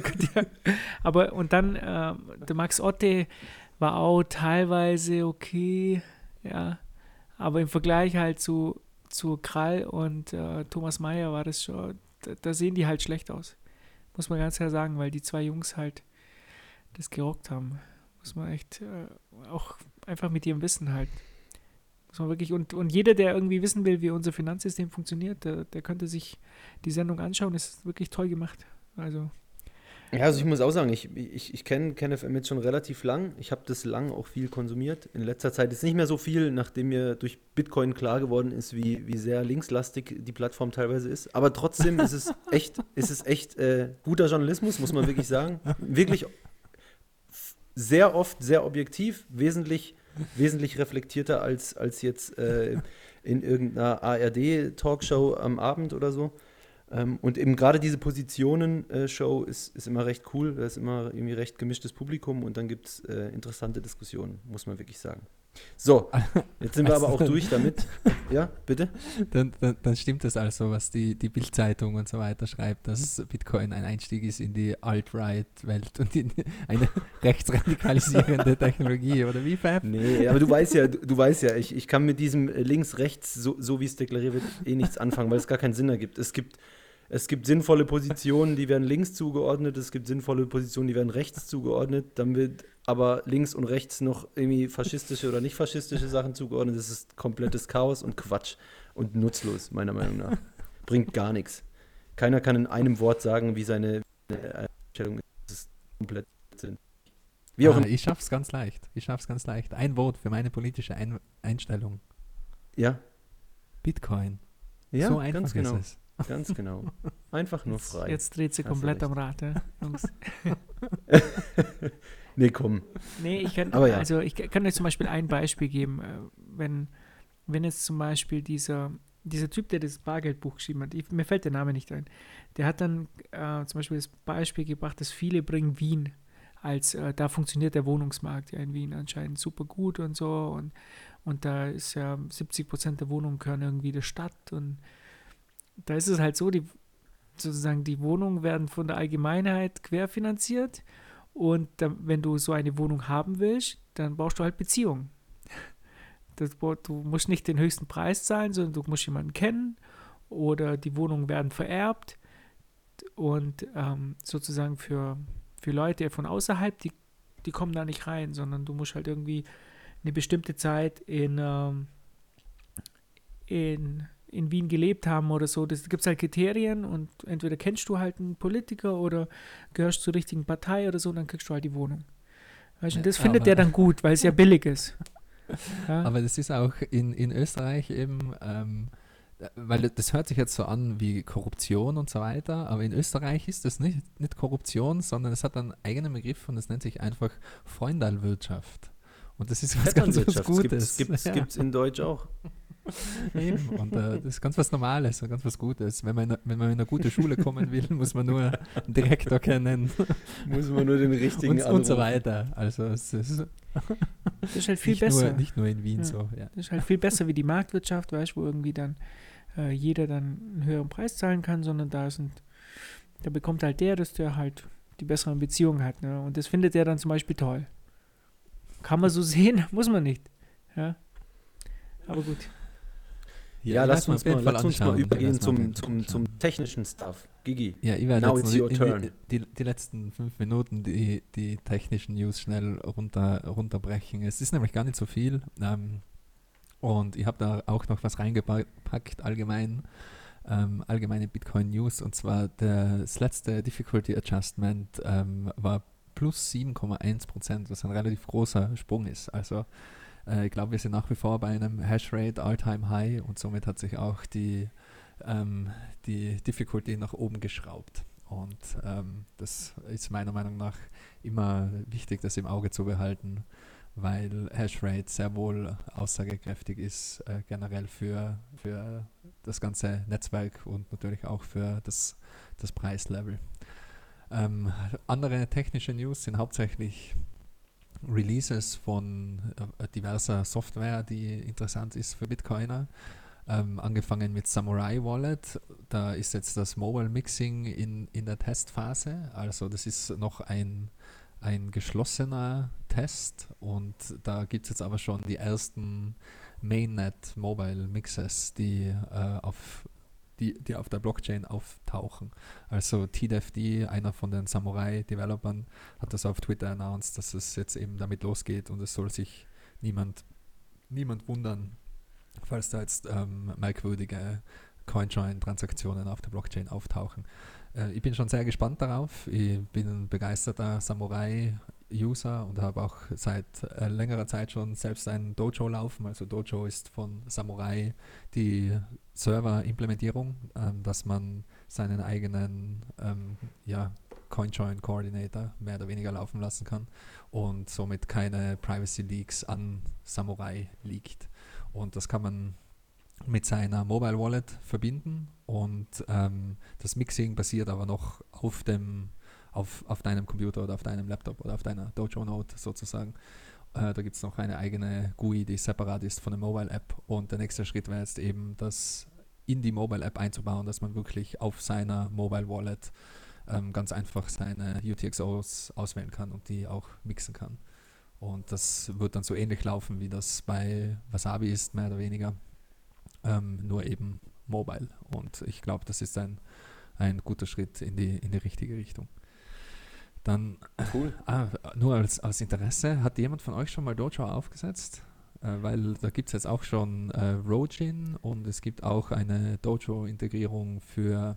Aber und dann, äh, der Max Otte war auch teilweise okay, ja. Aber im Vergleich halt zu, zu Krall und äh, Thomas Mayer war das schon, da, da, sehen die halt schlecht aus. Muss man ganz klar sagen, weil die zwei Jungs halt das gerockt haben. Muss man echt äh, auch einfach mit ihrem Wissen halt. Muss man wirklich, und, und jeder, der irgendwie wissen will, wie unser Finanzsystem funktioniert, der, der könnte sich die Sendung anschauen. Das ist wirklich toll gemacht. Also ja, also ich muss auch sagen, ich, ich, ich kenne KenFM jetzt schon relativ lang. Ich habe das lang auch viel konsumiert. In letzter Zeit ist nicht mehr so viel, nachdem mir durch Bitcoin klar geworden ist, wie, wie sehr linkslastig die Plattform teilweise ist. Aber trotzdem ist es echt, ist es echt äh, guter Journalismus, muss man wirklich sagen. Wirklich sehr oft sehr objektiv, wesentlich, wesentlich reflektierter als, als jetzt äh, in irgendeiner ARD-Talkshow am Abend oder so. Ähm, und eben gerade diese Positionen-Show äh, ist, ist immer recht cool. Da ist immer irgendwie recht gemischtes Publikum und dann gibt es äh, interessante Diskussionen, muss man wirklich sagen. So, jetzt sind wir aber auch durch damit. Ja, bitte? Dann, dann, dann stimmt das also, was die, die Bild-Zeitung und so weiter schreibt, dass Bitcoin ein Einstieg ist in die Alt-Right-Welt und in eine rechtsradikalisierende Technologie, oder wie, Fab? Nee, aber du weißt ja, du, du weißt ja, ich, ich kann mit diesem links-rechts, so, so wie es deklariert wird, eh nichts anfangen, weil es gar keinen Sinn ergibt. Es gibt es gibt sinnvolle Positionen, die werden links zugeordnet, es gibt sinnvolle Positionen, die werden rechts zugeordnet, dann wird aber links und rechts noch irgendwie faschistische oder nicht faschistische Sachen zugeordnet. Das ist komplettes Chaos und Quatsch und nutzlos, meiner Meinung nach. Bringt gar nichts. Keiner kann in einem Wort sagen, wie seine Einstellung ist. Das ist komplett Sinn. Wie auch ah, ich schaff's ganz leicht. Ich schaff's ganz leicht. Ein Wort für meine politische Ein Einstellung. Ja. Bitcoin. Ja, so einfach ganz genau. ist es. Ganz genau. Einfach nur frei. Jetzt, dreht sie komplett am Rad, ja, Jungs. nee, komm. Nee, ich kann, ja. also ich kann euch zum Beispiel ein Beispiel geben. Äh, wenn, wenn jetzt zum Beispiel dieser, dieser Typ, der das Bargeldbuch geschrieben hat, ich, mir fällt der Name nicht ein, der hat dann äh, zum Beispiel das Beispiel gebracht, dass viele bringen Wien als, äh, da funktioniert der Wohnungsmarkt ja in Wien anscheinend super gut und so und, und da ist ja 70 Prozent der Wohnungen gehören irgendwie der Stadt und da ist es halt so, die sozusagen die Wohnungen werden von der Allgemeinheit querfinanziert und da, wenn du so eine Wohnung haben willst, dann brauchst du halt Beziehungen. Das, du musst nicht den höchsten Preis zahlen, sondern du musst jemanden kennen oder die Wohnungen werden vererbt und ähm, sozusagen für, für Leute von außerhalb, die, die kommen da nicht rein, sondern du musst halt irgendwie eine bestimmte Zeit in, ähm, in in Wien gelebt haben oder so. Das gibt es halt Kriterien und entweder kennst du halt einen Politiker oder gehörst zur richtigen Partei oder so, dann kriegst du halt die Wohnung. Weißt du, das ja, findet der dann gut, weil es ja billig ist. Ja. Aber das ist auch in, in Österreich eben, ähm, weil das hört sich jetzt so an wie Korruption und so weiter, aber in Österreich ist das nicht, nicht Korruption, sondern es hat einen eigenen Begriff und es nennt sich einfach Freundalwirtschaft. Und das ist was ganz was Gutes. Gibt es ja. in Deutsch auch. Eben. Und äh, das ist ganz was Normales und ganz was Gutes. Wenn man, in, wenn man in eine gute Schule kommen will, muss man nur einen Direktor kennen. muss man nur den richtigen und, und so weiter. Also es ist, das ist halt viel nicht besser. Nur, nicht nur in Wien ja. so. Ja. Das ist halt viel besser wie die Marktwirtschaft, weißt wo irgendwie dann äh, jeder dann einen höheren Preis zahlen kann, sondern da sind, da bekommt halt der, dass der halt die besseren Beziehungen hat. Ne? Und das findet er dann zum Beispiel toll. Kann man so sehen, muss man nicht. Ja. Aber gut. Ja, ja lass, uns mal, lass uns mal übergehen zum, zum, zum technischen Stuff. Gigi, ja, ich werde now it's your turn. Die, die, letzten fünf Minuten die, die technischen News schnell runter, runterbrechen. Es ist nämlich gar nicht so viel. Ähm, und ich habe da auch noch was reingepackt, allgemein. Ähm, allgemeine Bitcoin News. Und zwar das letzte Difficulty Adjustment ähm, war plus 7,1 Prozent, was ein relativ großer Sprung ist. Also äh, ich glaube, wir sind nach wie vor bei einem Hashrate All-Time High und somit hat sich auch die ähm, die Difficulty nach oben geschraubt. Und ähm, das ist meiner Meinung nach immer wichtig, das im Auge zu behalten, weil Hashrate sehr wohl aussagekräftig ist, äh, generell für, für das ganze Netzwerk und natürlich auch für das, das Preislevel. Ähm, andere technische News sind hauptsächlich Releases von äh, diverser Software, die interessant ist für Bitcoiner. Ähm, angefangen mit Samurai Wallet. Da ist jetzt das Mobile Mixing in, in der Testphase. Also das ist noch ein, ein geschlossener Test und da gibt es jetzt aber schon die ersten Mainnet Mobile Mixes, die äh, auf die, die auf der Blockchain auftauchen. Also TDFD, einer von den Samurai-Developern, hat das auf Twitter announced, dass es jetzt eben damit losgeht und es soll sich niemand, niemand wundern, falls da jetzt ähm, merkwürdige CoinJoin-Transaktionen auf der Blockchain auftauchen. Äh, ich bin schon sehr gespannt darauf. Ich bin ein begeisterter Samurai-User und habe auch seit äh, längerer Zeit schon selbst ein Dojo laufen. Also Dojo ist von Samurai die Server-Implementierung, ähm, dass man seinen eigenen ähm, ja, CoinJoin Coordinator mehr oder weniger laufen lassen kann und somit keine Privacy Leaks an Samurai liegt. Und das kann man mit seiner Mobile Wallet verbinden und ähm, das Mixing basiert aber noch auf dem auf, auf deinem Computer oder auf deinem Laptop oder auf deiner Dojo Note sozusagen. Äh, da gibt es noch eine eigene GUI, die separat ist von der Mobile App und der nächste Schritt wäre jetzt eben, das in die Mobile App einzubauen, dass man wirklich auf seiner Mobile Wallet ähm, ganz einfach seine UTXOs auswählen kann und die auch mixen kann. Und das wird dann so ähnlich laufen, wie das bei Wasabi ist, mehr oder weniger. Ähm, nur eben mobile. Und ich glaube, das ist ein, ein guter Schritt in die, in die richtige Richtung. Dann, cool. ah, nur als, als Interesse, hat jemand von euch schon mal Dojo aufgesetzt? Äh, weil da gibt es jetzt auch schon äh, Rojin und es gibt auch eine Dojo-Integrierung für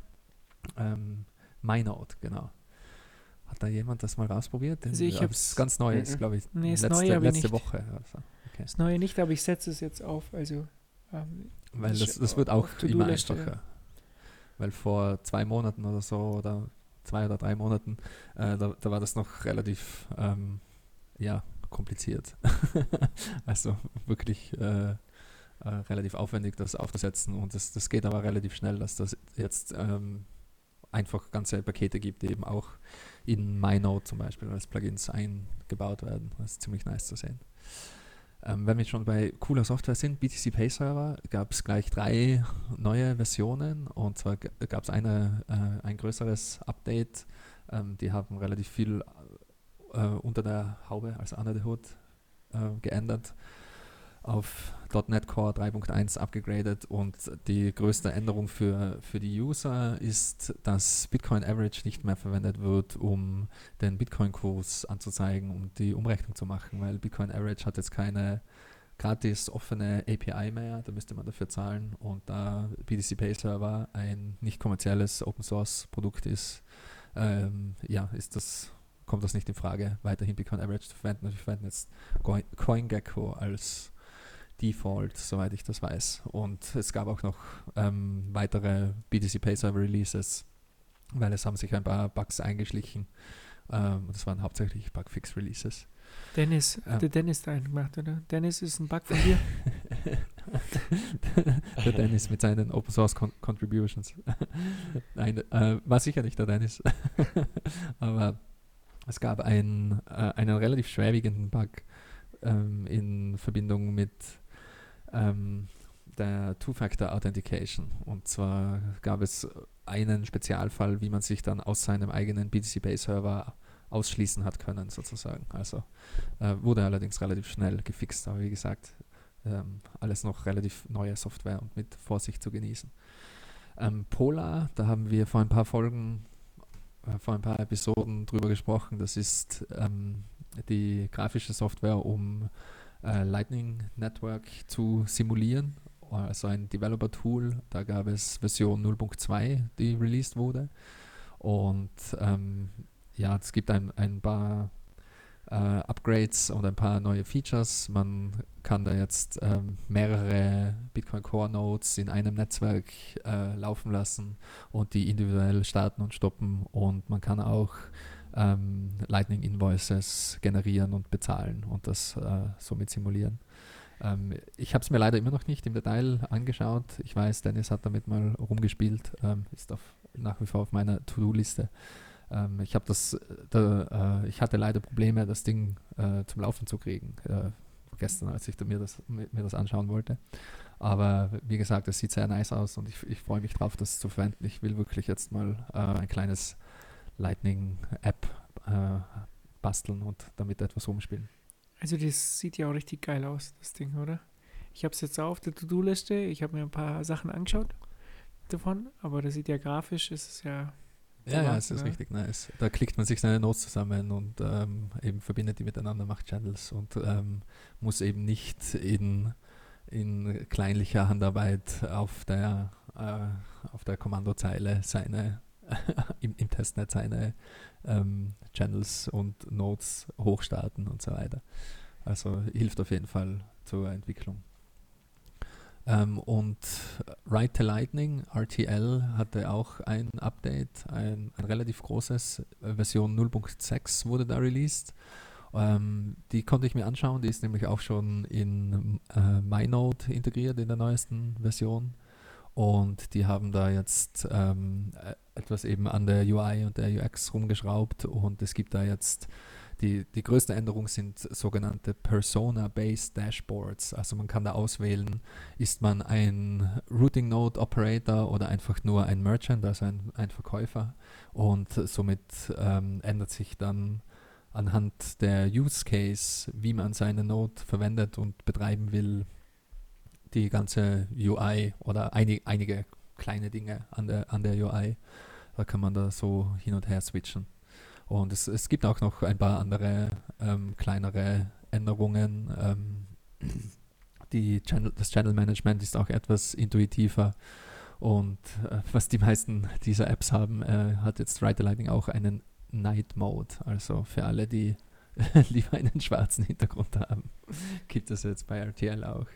ähm, MyNode, genau. Hat da jemand das mal ausprobiert? Also ich habe es ganz neu, ist glaube ich nee, letzte, neue letzte nicht. Woche. Also, okay. Das neue nicht, aber ich setze es jetzt auf. Also ähm, weil das, das wird auch immer einfacher. Weil vor zwei Monaten oder so oder zwei oder drei Monaten, äh, da, da, war das noch relativ ähm, ja, kompliziert. also wirklich äh, äh, relativ aufwendig, das aufzusetzen und das, das geht aber relativ schnell, dass das jetzt ähm, einfach ganze Pakete gibt, die eben auch in MyNode zum Beispiel als Plugins eingebaut werden. Das ist ziemlich nice zu sehen. Ähm, wenn wir schon bei cooler Software sind, BTC Pay Server gab es gleich drei neue Versionen und zwar gab es äh, ein größeres Update. Ähm, die haben relativ viel äh, unter der Haube, also under the hood, äh, geändert auf .NET Core 3.1 abgegradet und die größte Änderung für, für die User ist, dass Bitcoin Average nicht mehr verwendet wird, um den Bitcoin-Kurs anzuzeigen, um die Umrechnung zu machen, weil Bitcoin Average hat jetzt keine gratis offene API mehr, da müsste man dafür zahlen und da BTC Pay Server ein nicht kommerzielles Open Source Produkt ist, ähm, ja, ist das kommt das nicht in Frage, weiterhin Bitcoin Average zu verwenden. Wir verwenden jetzt CoinGecko als Default, soweit ich das weiß. Und es gab auch noch ähm, weitere BTC Pay Server Releases, weil es haben sich ein paar Bugs eingeschlichen. Ähm, das waren hauptsächlich Bugfix Releases. Dennis, ähm, der Dennis da gemacht, oder? Dennis ist ein Bug von dir. der Dennis mit seinen Open Source Con Contributions. Nein, äh, war sicher nicht der Dennis. Aber es gab ein, äh, einen relativ schwerwiegenden Bug ähm, in Verbindung mit ähm, der Two-Factor-Authentication. Und zwar gab es einen Spezialfall, wie man sich dann aus seinem eigenen BTC Pay Server ausschließen hat können, sozusagen. Also äh, wurde allerdings relativ schnell gefixt, aber wie gesagt, ähm, alles noch relativ neue Software und mit Vorsicht zu genießen. Ähm, Polar, da haben wir vor ein paar Folgen, äh, vor ein paar Episoden drüber gesprochen. Das ist ähm, die grafische Software, um äh, Lightning Network zu simulieren. Also ein Developer-Tool. Da gab es Version 0.2, die released wurde. Und ähm, ja, es gibt ein, ein paar äh, Upgrades und ein paar neue Features. Man kann da jetzt ähm, mehrere Bitcoin Core Nodes in einem Netzwerk äh, laufen lassen und die individuell starten und stoppen. Und man kann auch ähm, Lightning Invoices generieren und bezahlen und das äh, somit simulieren. Ähm, ich habe es mir leider immer noch nicht im Detail angeschaut. Ich weiß, Dennis hat damit mal rumgespielt, ähm, ist auf, nach wie vor auf meiner To-Do-Liste. Ähm, ich habe das, da, äh, ich hatte leider Probleme, das Ding äh, zum Laufen zu kriegen. Äh, gestern, als ich mir das, mir das anschauen wollte. Aber wie gesagt, es sieht sehr nice aus und ich, ich freue mich drauf, das zu verwenden. Ich will wirklich jetzt mal äh, ein kleines Lightning-App äh, basteln und damit etwas rumspielen. Also das sieht ja auch richtig geil aus, das Ding, oder? Ich habe es jetzt auch auf der To-Do-Liste. Ich habe mir ein paar Sachen angeschaut davon, aber das sieht ja grafisch, ist es ja ja, ja, es ist richtig nice. Da klickt man sich seine Notes zusammen und ähm, eben verbindet die miteinander, macht Channels und ähm, muss eben nicht in, in kleinlicher Handarbeit auf der, äh, auf der Kommandozeile seine im, im, Testnet seine ähm, Channels und Nodes hochstarten und so weiter. Also hilft auf jeden Fall zur Entwicklung. Ähm, und Write to Lightning, RTL, hatte auch ein Update, ein, ein relativ großes, äh, Version 0.6 wurde da released. Ähm, die konnte ich mir anschauen, die ist nämlich auch schon in äh, MyNode integriert in der neuesten Version. Und die haben da jetzt ähm, äh, etwas eben an der UI und der UX rumgeschraubt und es gibt da jetzt die, die größte Änderung sind sogenannte Persona-Based Dashboards. Also man kann da auswählen, ist man ein Routing Node Operator oder einfach nur ein Merchant, also ein, ein Verkäufer. Und somit ähm, ändert sich dann anhand der Use Case, wie man seine Node verwendet und betreiben will, die ganze UI oder einig, einige kleine Dinge an der, an der UI. Da kann man da so hin und her switchen. Und es, es gibt auch noch ein paar andere ähm, kleinere Änderungen. Ähm, die Channel, das Channel Management ist auch etwas intuitiver. Und äh, was die meisten dieser Apps haben, äh, hat jetzt Writer Lightning auch einen Night Mode. Also für alle, die lieber einen schwarzen Hintergrund haben, gibt es jetzt bei RTL auch.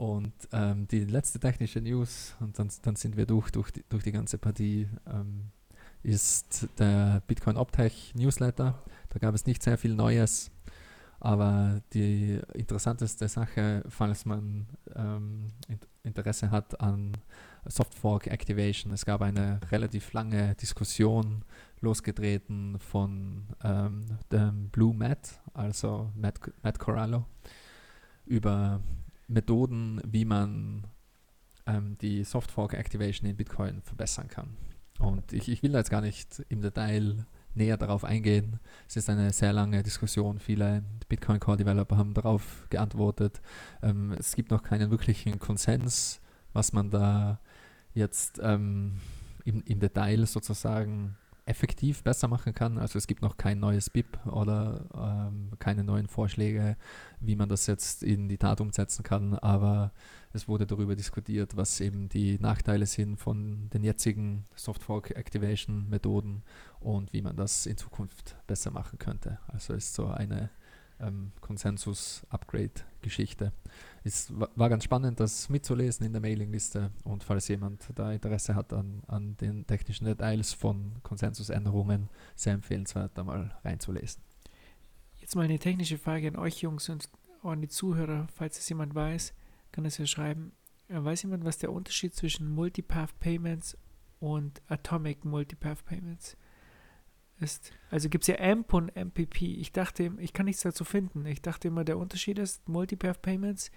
Und ähm, die letzte technische News, und dann, dann sind wir durch, durch, die, durch die ganze Partie. Ähm, ist der Bitcoin Optech Newsletter. Da gab es nicht sehr viel Neues, aber die interessanteste Sache, falls man ähm, Interesse hat an Softfork Activation, es gab eine relativ lange Diskussion losgetreten von ähm, dem Blue Matt, also Matt, Matt Corallo, über Methoden, wie man ähm, die Softfork Activation in Bitcoin verbessern kann. Und ich, ich will jetzt gar nicht im Detail näher darauf eingehen. Es ist eine sehr lange Diskussion. Viele Bitcoin Core Developer haben darauf geantwortet. Ähm, es gibt noch keinen wirklichen Konsens, was man da jetzt ähm, im, im Detail sozusagen effektiv besser machen kann. Also es gibt noch kein neues BIP oder ähm, keine neuen Vorschläge, wie man das jetzt in die Tat umsetzen kann, aber es wurde darüber diskutiert, was eben die Nachteile sind von den jetzigen Softfork Activation Methoden und wie man das in Zukunft besser machen könnte. Also ist so eine ähm, Konsensus-Upgrade-Geschichte. Es war ganz spannend, das mitzulesen in der Mailingliste und falls jemand da Interesse hat an, an den technischen Details von Konsensusänderungen, sehr empfehlenswert, da mal reinzulesen. Jetzt mal eine technische Frage an euch Jungs und an die Zuhörer, falls es jemand weiß, kann es ja schreiben. Äh, weiß jemand, was der Unterschied zwischen Multipath Payments und Atomic Multipath Payments ist? Also gibt es ja AMP und MPP. Ich dachte, ich kann nichts dazu finden. Ich dachte immer, der Unterschied ist, Multipath Payments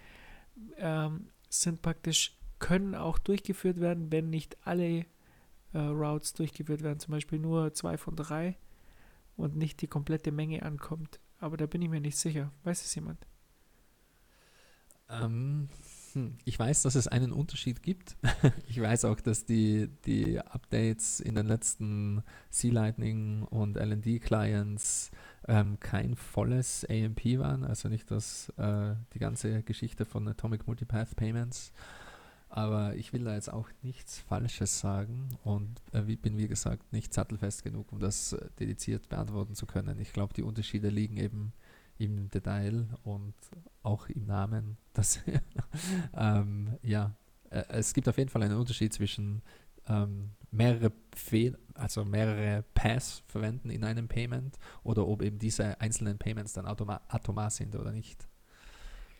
ähm, sind praktisch, können auch durchgeführt werden, wenn nicht alle äh, Routes durchgeführt werden, zum Beispiel nur zwei von drei und nicht die komplette Menge ankommt. Aber da bin ich mir nicht sicher. Weiß es jemand? Ähm, hm, ich weiß, dass es einen Unterschied gibt. ich weiß auch, dass die, die Updates in den letzten C-Lightning und LND-Clients ähm, kein volles AMP waren, also nicht das, äh, die ganze Geschichte von Atomic Multipath Payments. Aber ich will da jetzt auch nichts Falsches sagen und äh, bin, wie gesagt, nicht sattelfest genug, um das äh, dediziert beantworten zu können. Ich glaube, die Unterschiede liegen eben im Detail und auch im Namen. Das, ähm, ja, äh, es gibt auf jeden Fall einen Unterschied zwischen ähm, mehrere Fehl also mehrere Pass verwenden in einem Payment oder ob eben diese einzelnen Payments dann automa atomar sind oder nicht.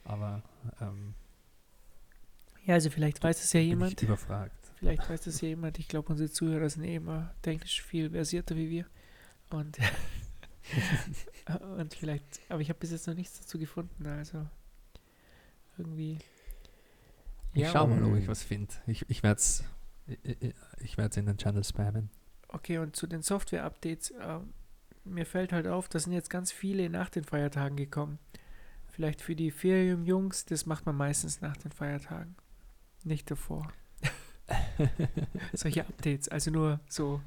Aber ähm, ja, also vielleicht weiß es ja jemand. überfragt. Vielleicht weiß es ja jemand. Ich glaube, unsere Zuhörer sind eh immer technisch viel versierter wie wir. Und, und vielleicht, aber ich habe bis jetzt noch nichts dazu gefunden. Also irgendwie. Ich ja, schau mal, ob ich was finde. Ich, ich werde es ich, in den Channel spammen. Okay, und zu den Software-Updates. Äh, mir fällt halt auf, da sind jetzt ganz viele nach den Feiertagen gekommen. Vielleicht für die Ferium-Jungs, das macht man meistens nach den Feiertagen. Nicht davor. Solche Updates, also nur so.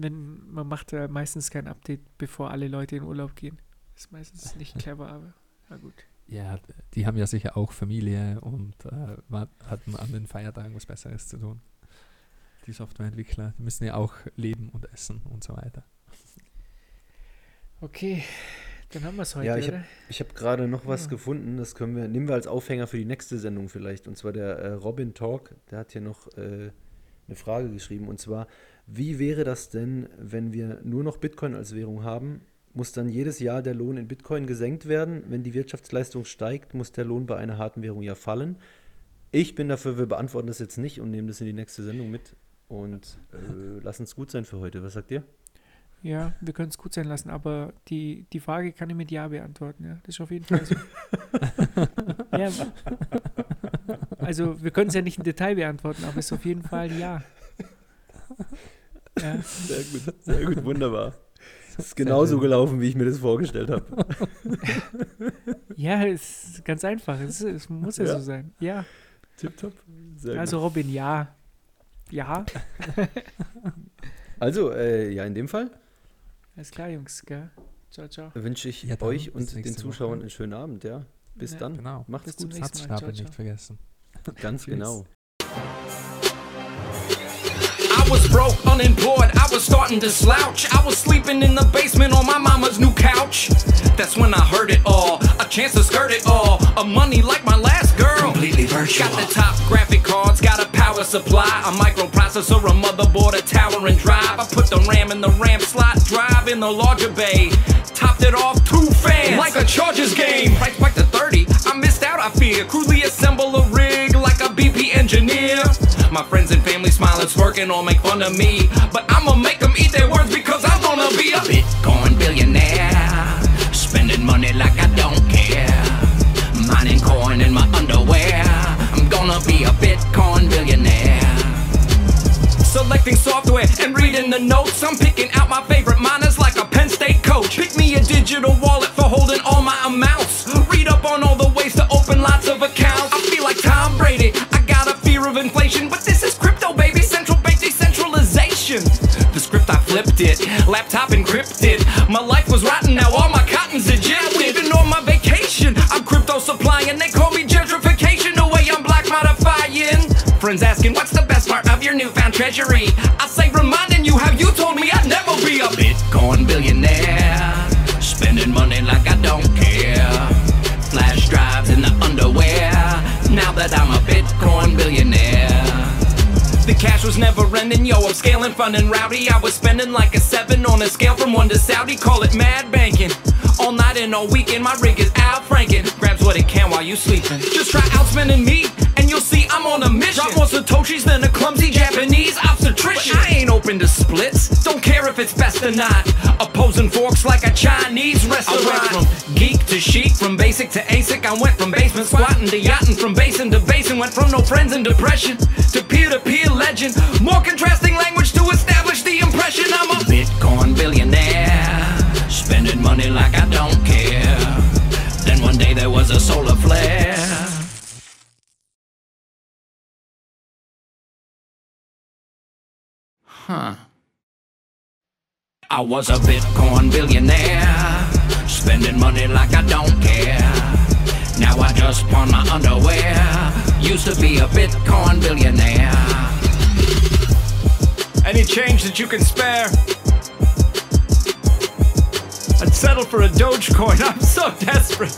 Wenn man macht ja meistens kein Update, bevor alle Leute in Urlaub gehen. Ist meistens nicht clever, aber na gut. Ja, die haben ja sicher auch Familie und äh, hatten an den Feiertagen was Besseres zu tun. Die Softwareentwickler die müssen ja auch leben und essen und so weiter. Okay, dann haben wir es heute. Ja, ich habe hab gerade noch was ja. gefunden, das können wir, nehmen wir als Aufhänger für die nächste Sendung vielleicht. Und zwar der äh, Robin Talk, der hat hier noch äh, eine Frage geschrieben. Und zwar, wie wäre das denn, wenn wir nur noch Bitcoin als Währung haben? Muss dann jedes Jahr der Lohn in Bitcoin gesenkt werden? Wenn die Wirtschaftsleistung steigt, muss der Lohn bei einer harten Währung ja fallen. Ich bin dafür, wir beantworten das jetzt nicht und nehmen das in die nächste Sendung mit. Und äh, lassen es gut sein für heute. Was sagt ihr? Ja, wir können es gut sein lassen, aber die, die Frage kann ich mit Ja beantworten. Ja, das ist auf jeden Fall so. ja, also wir können es ja nicht im Detail beantworten, aber es ist auf jeden Fall Ja. Ja. Sehr gut, sehr gut, wunderbar. Es ist genauso gelaufen, wie ich mir das vorgestellt habe. ja, es ist ganz einfach. Es, es muss ja, ja, so sein. Ja. Tipptopp. Also gut. Robin, ja. Ja. also, äh, ja, in dem Fall. Alles klar, Jungs, gell? Ciao, ciao. Wünsche ich ja, euch und den Zuschauern Woche. einen schönen Abend, ja. Bis ja, dann. Genau. Macht's Bis gut. Satzstapel nicht vergessen. Ganz genau. I was broke, unemployed, I was starting to slouch. I was sleeping in the basement on my mama's new couch. That's when I heard it all, a chance to skirt it all. A money like my last girl. Completely virtual. Got the top graphic cards, got a power supply, a microprocessor, a motherboard, a tower and drive. I put the RAM in the RAM slot, drive in the larger bay. Topped it off two fans, like a Chargers game. Price back to 30, I missed out, I fear. Crudely assemble a rig like a BP engineer. My friends and family smiling, smirking, all make fun of me. But I'ma make them eat their words because I'm gonna inflation, but this is crypto, baby. Central bank decentralization. The script I flipped it, laptop encrypted. My life was rotten, now all my cotton's ejected. And on my vacation, I'm crypto supplying. They call me gentrification, the way I'm black modifying. Friends asking, what's the best part of your newfound treasury? I say, cash was never ending, yo, I'm scaling fun and rowdy. I was spending like a seven on a scale from one to Saudi, call it mad banking. All night and all weekend, my rig is out franking. Grabs what it can while you sleeping. Just try outspending me, and you'll see I'm on a mission. Drop more Satoshis than a clumsy Japanese obstetrician. I ain't open to splits, don't care if it's best or not. Opposing forks like a Chinese restaurant. I went from geek to chic, from basic to ASIC. I went from basement squatting to yachting, from basin to basin. Went from no friends in depression to peer to peer legend. More contrasting language to establish the impression I'm a Bitcoin billionaire. Spending money like I don't care. Then one day there was a solar flare. Huh. I was a Bitcoin billionaire. Spending money like I don't care. Now I just pawn my underwear. used to be a Bitcoin billionaire. Any change that you can spare? I'd settle for a Dogecoin. I'm so desperate.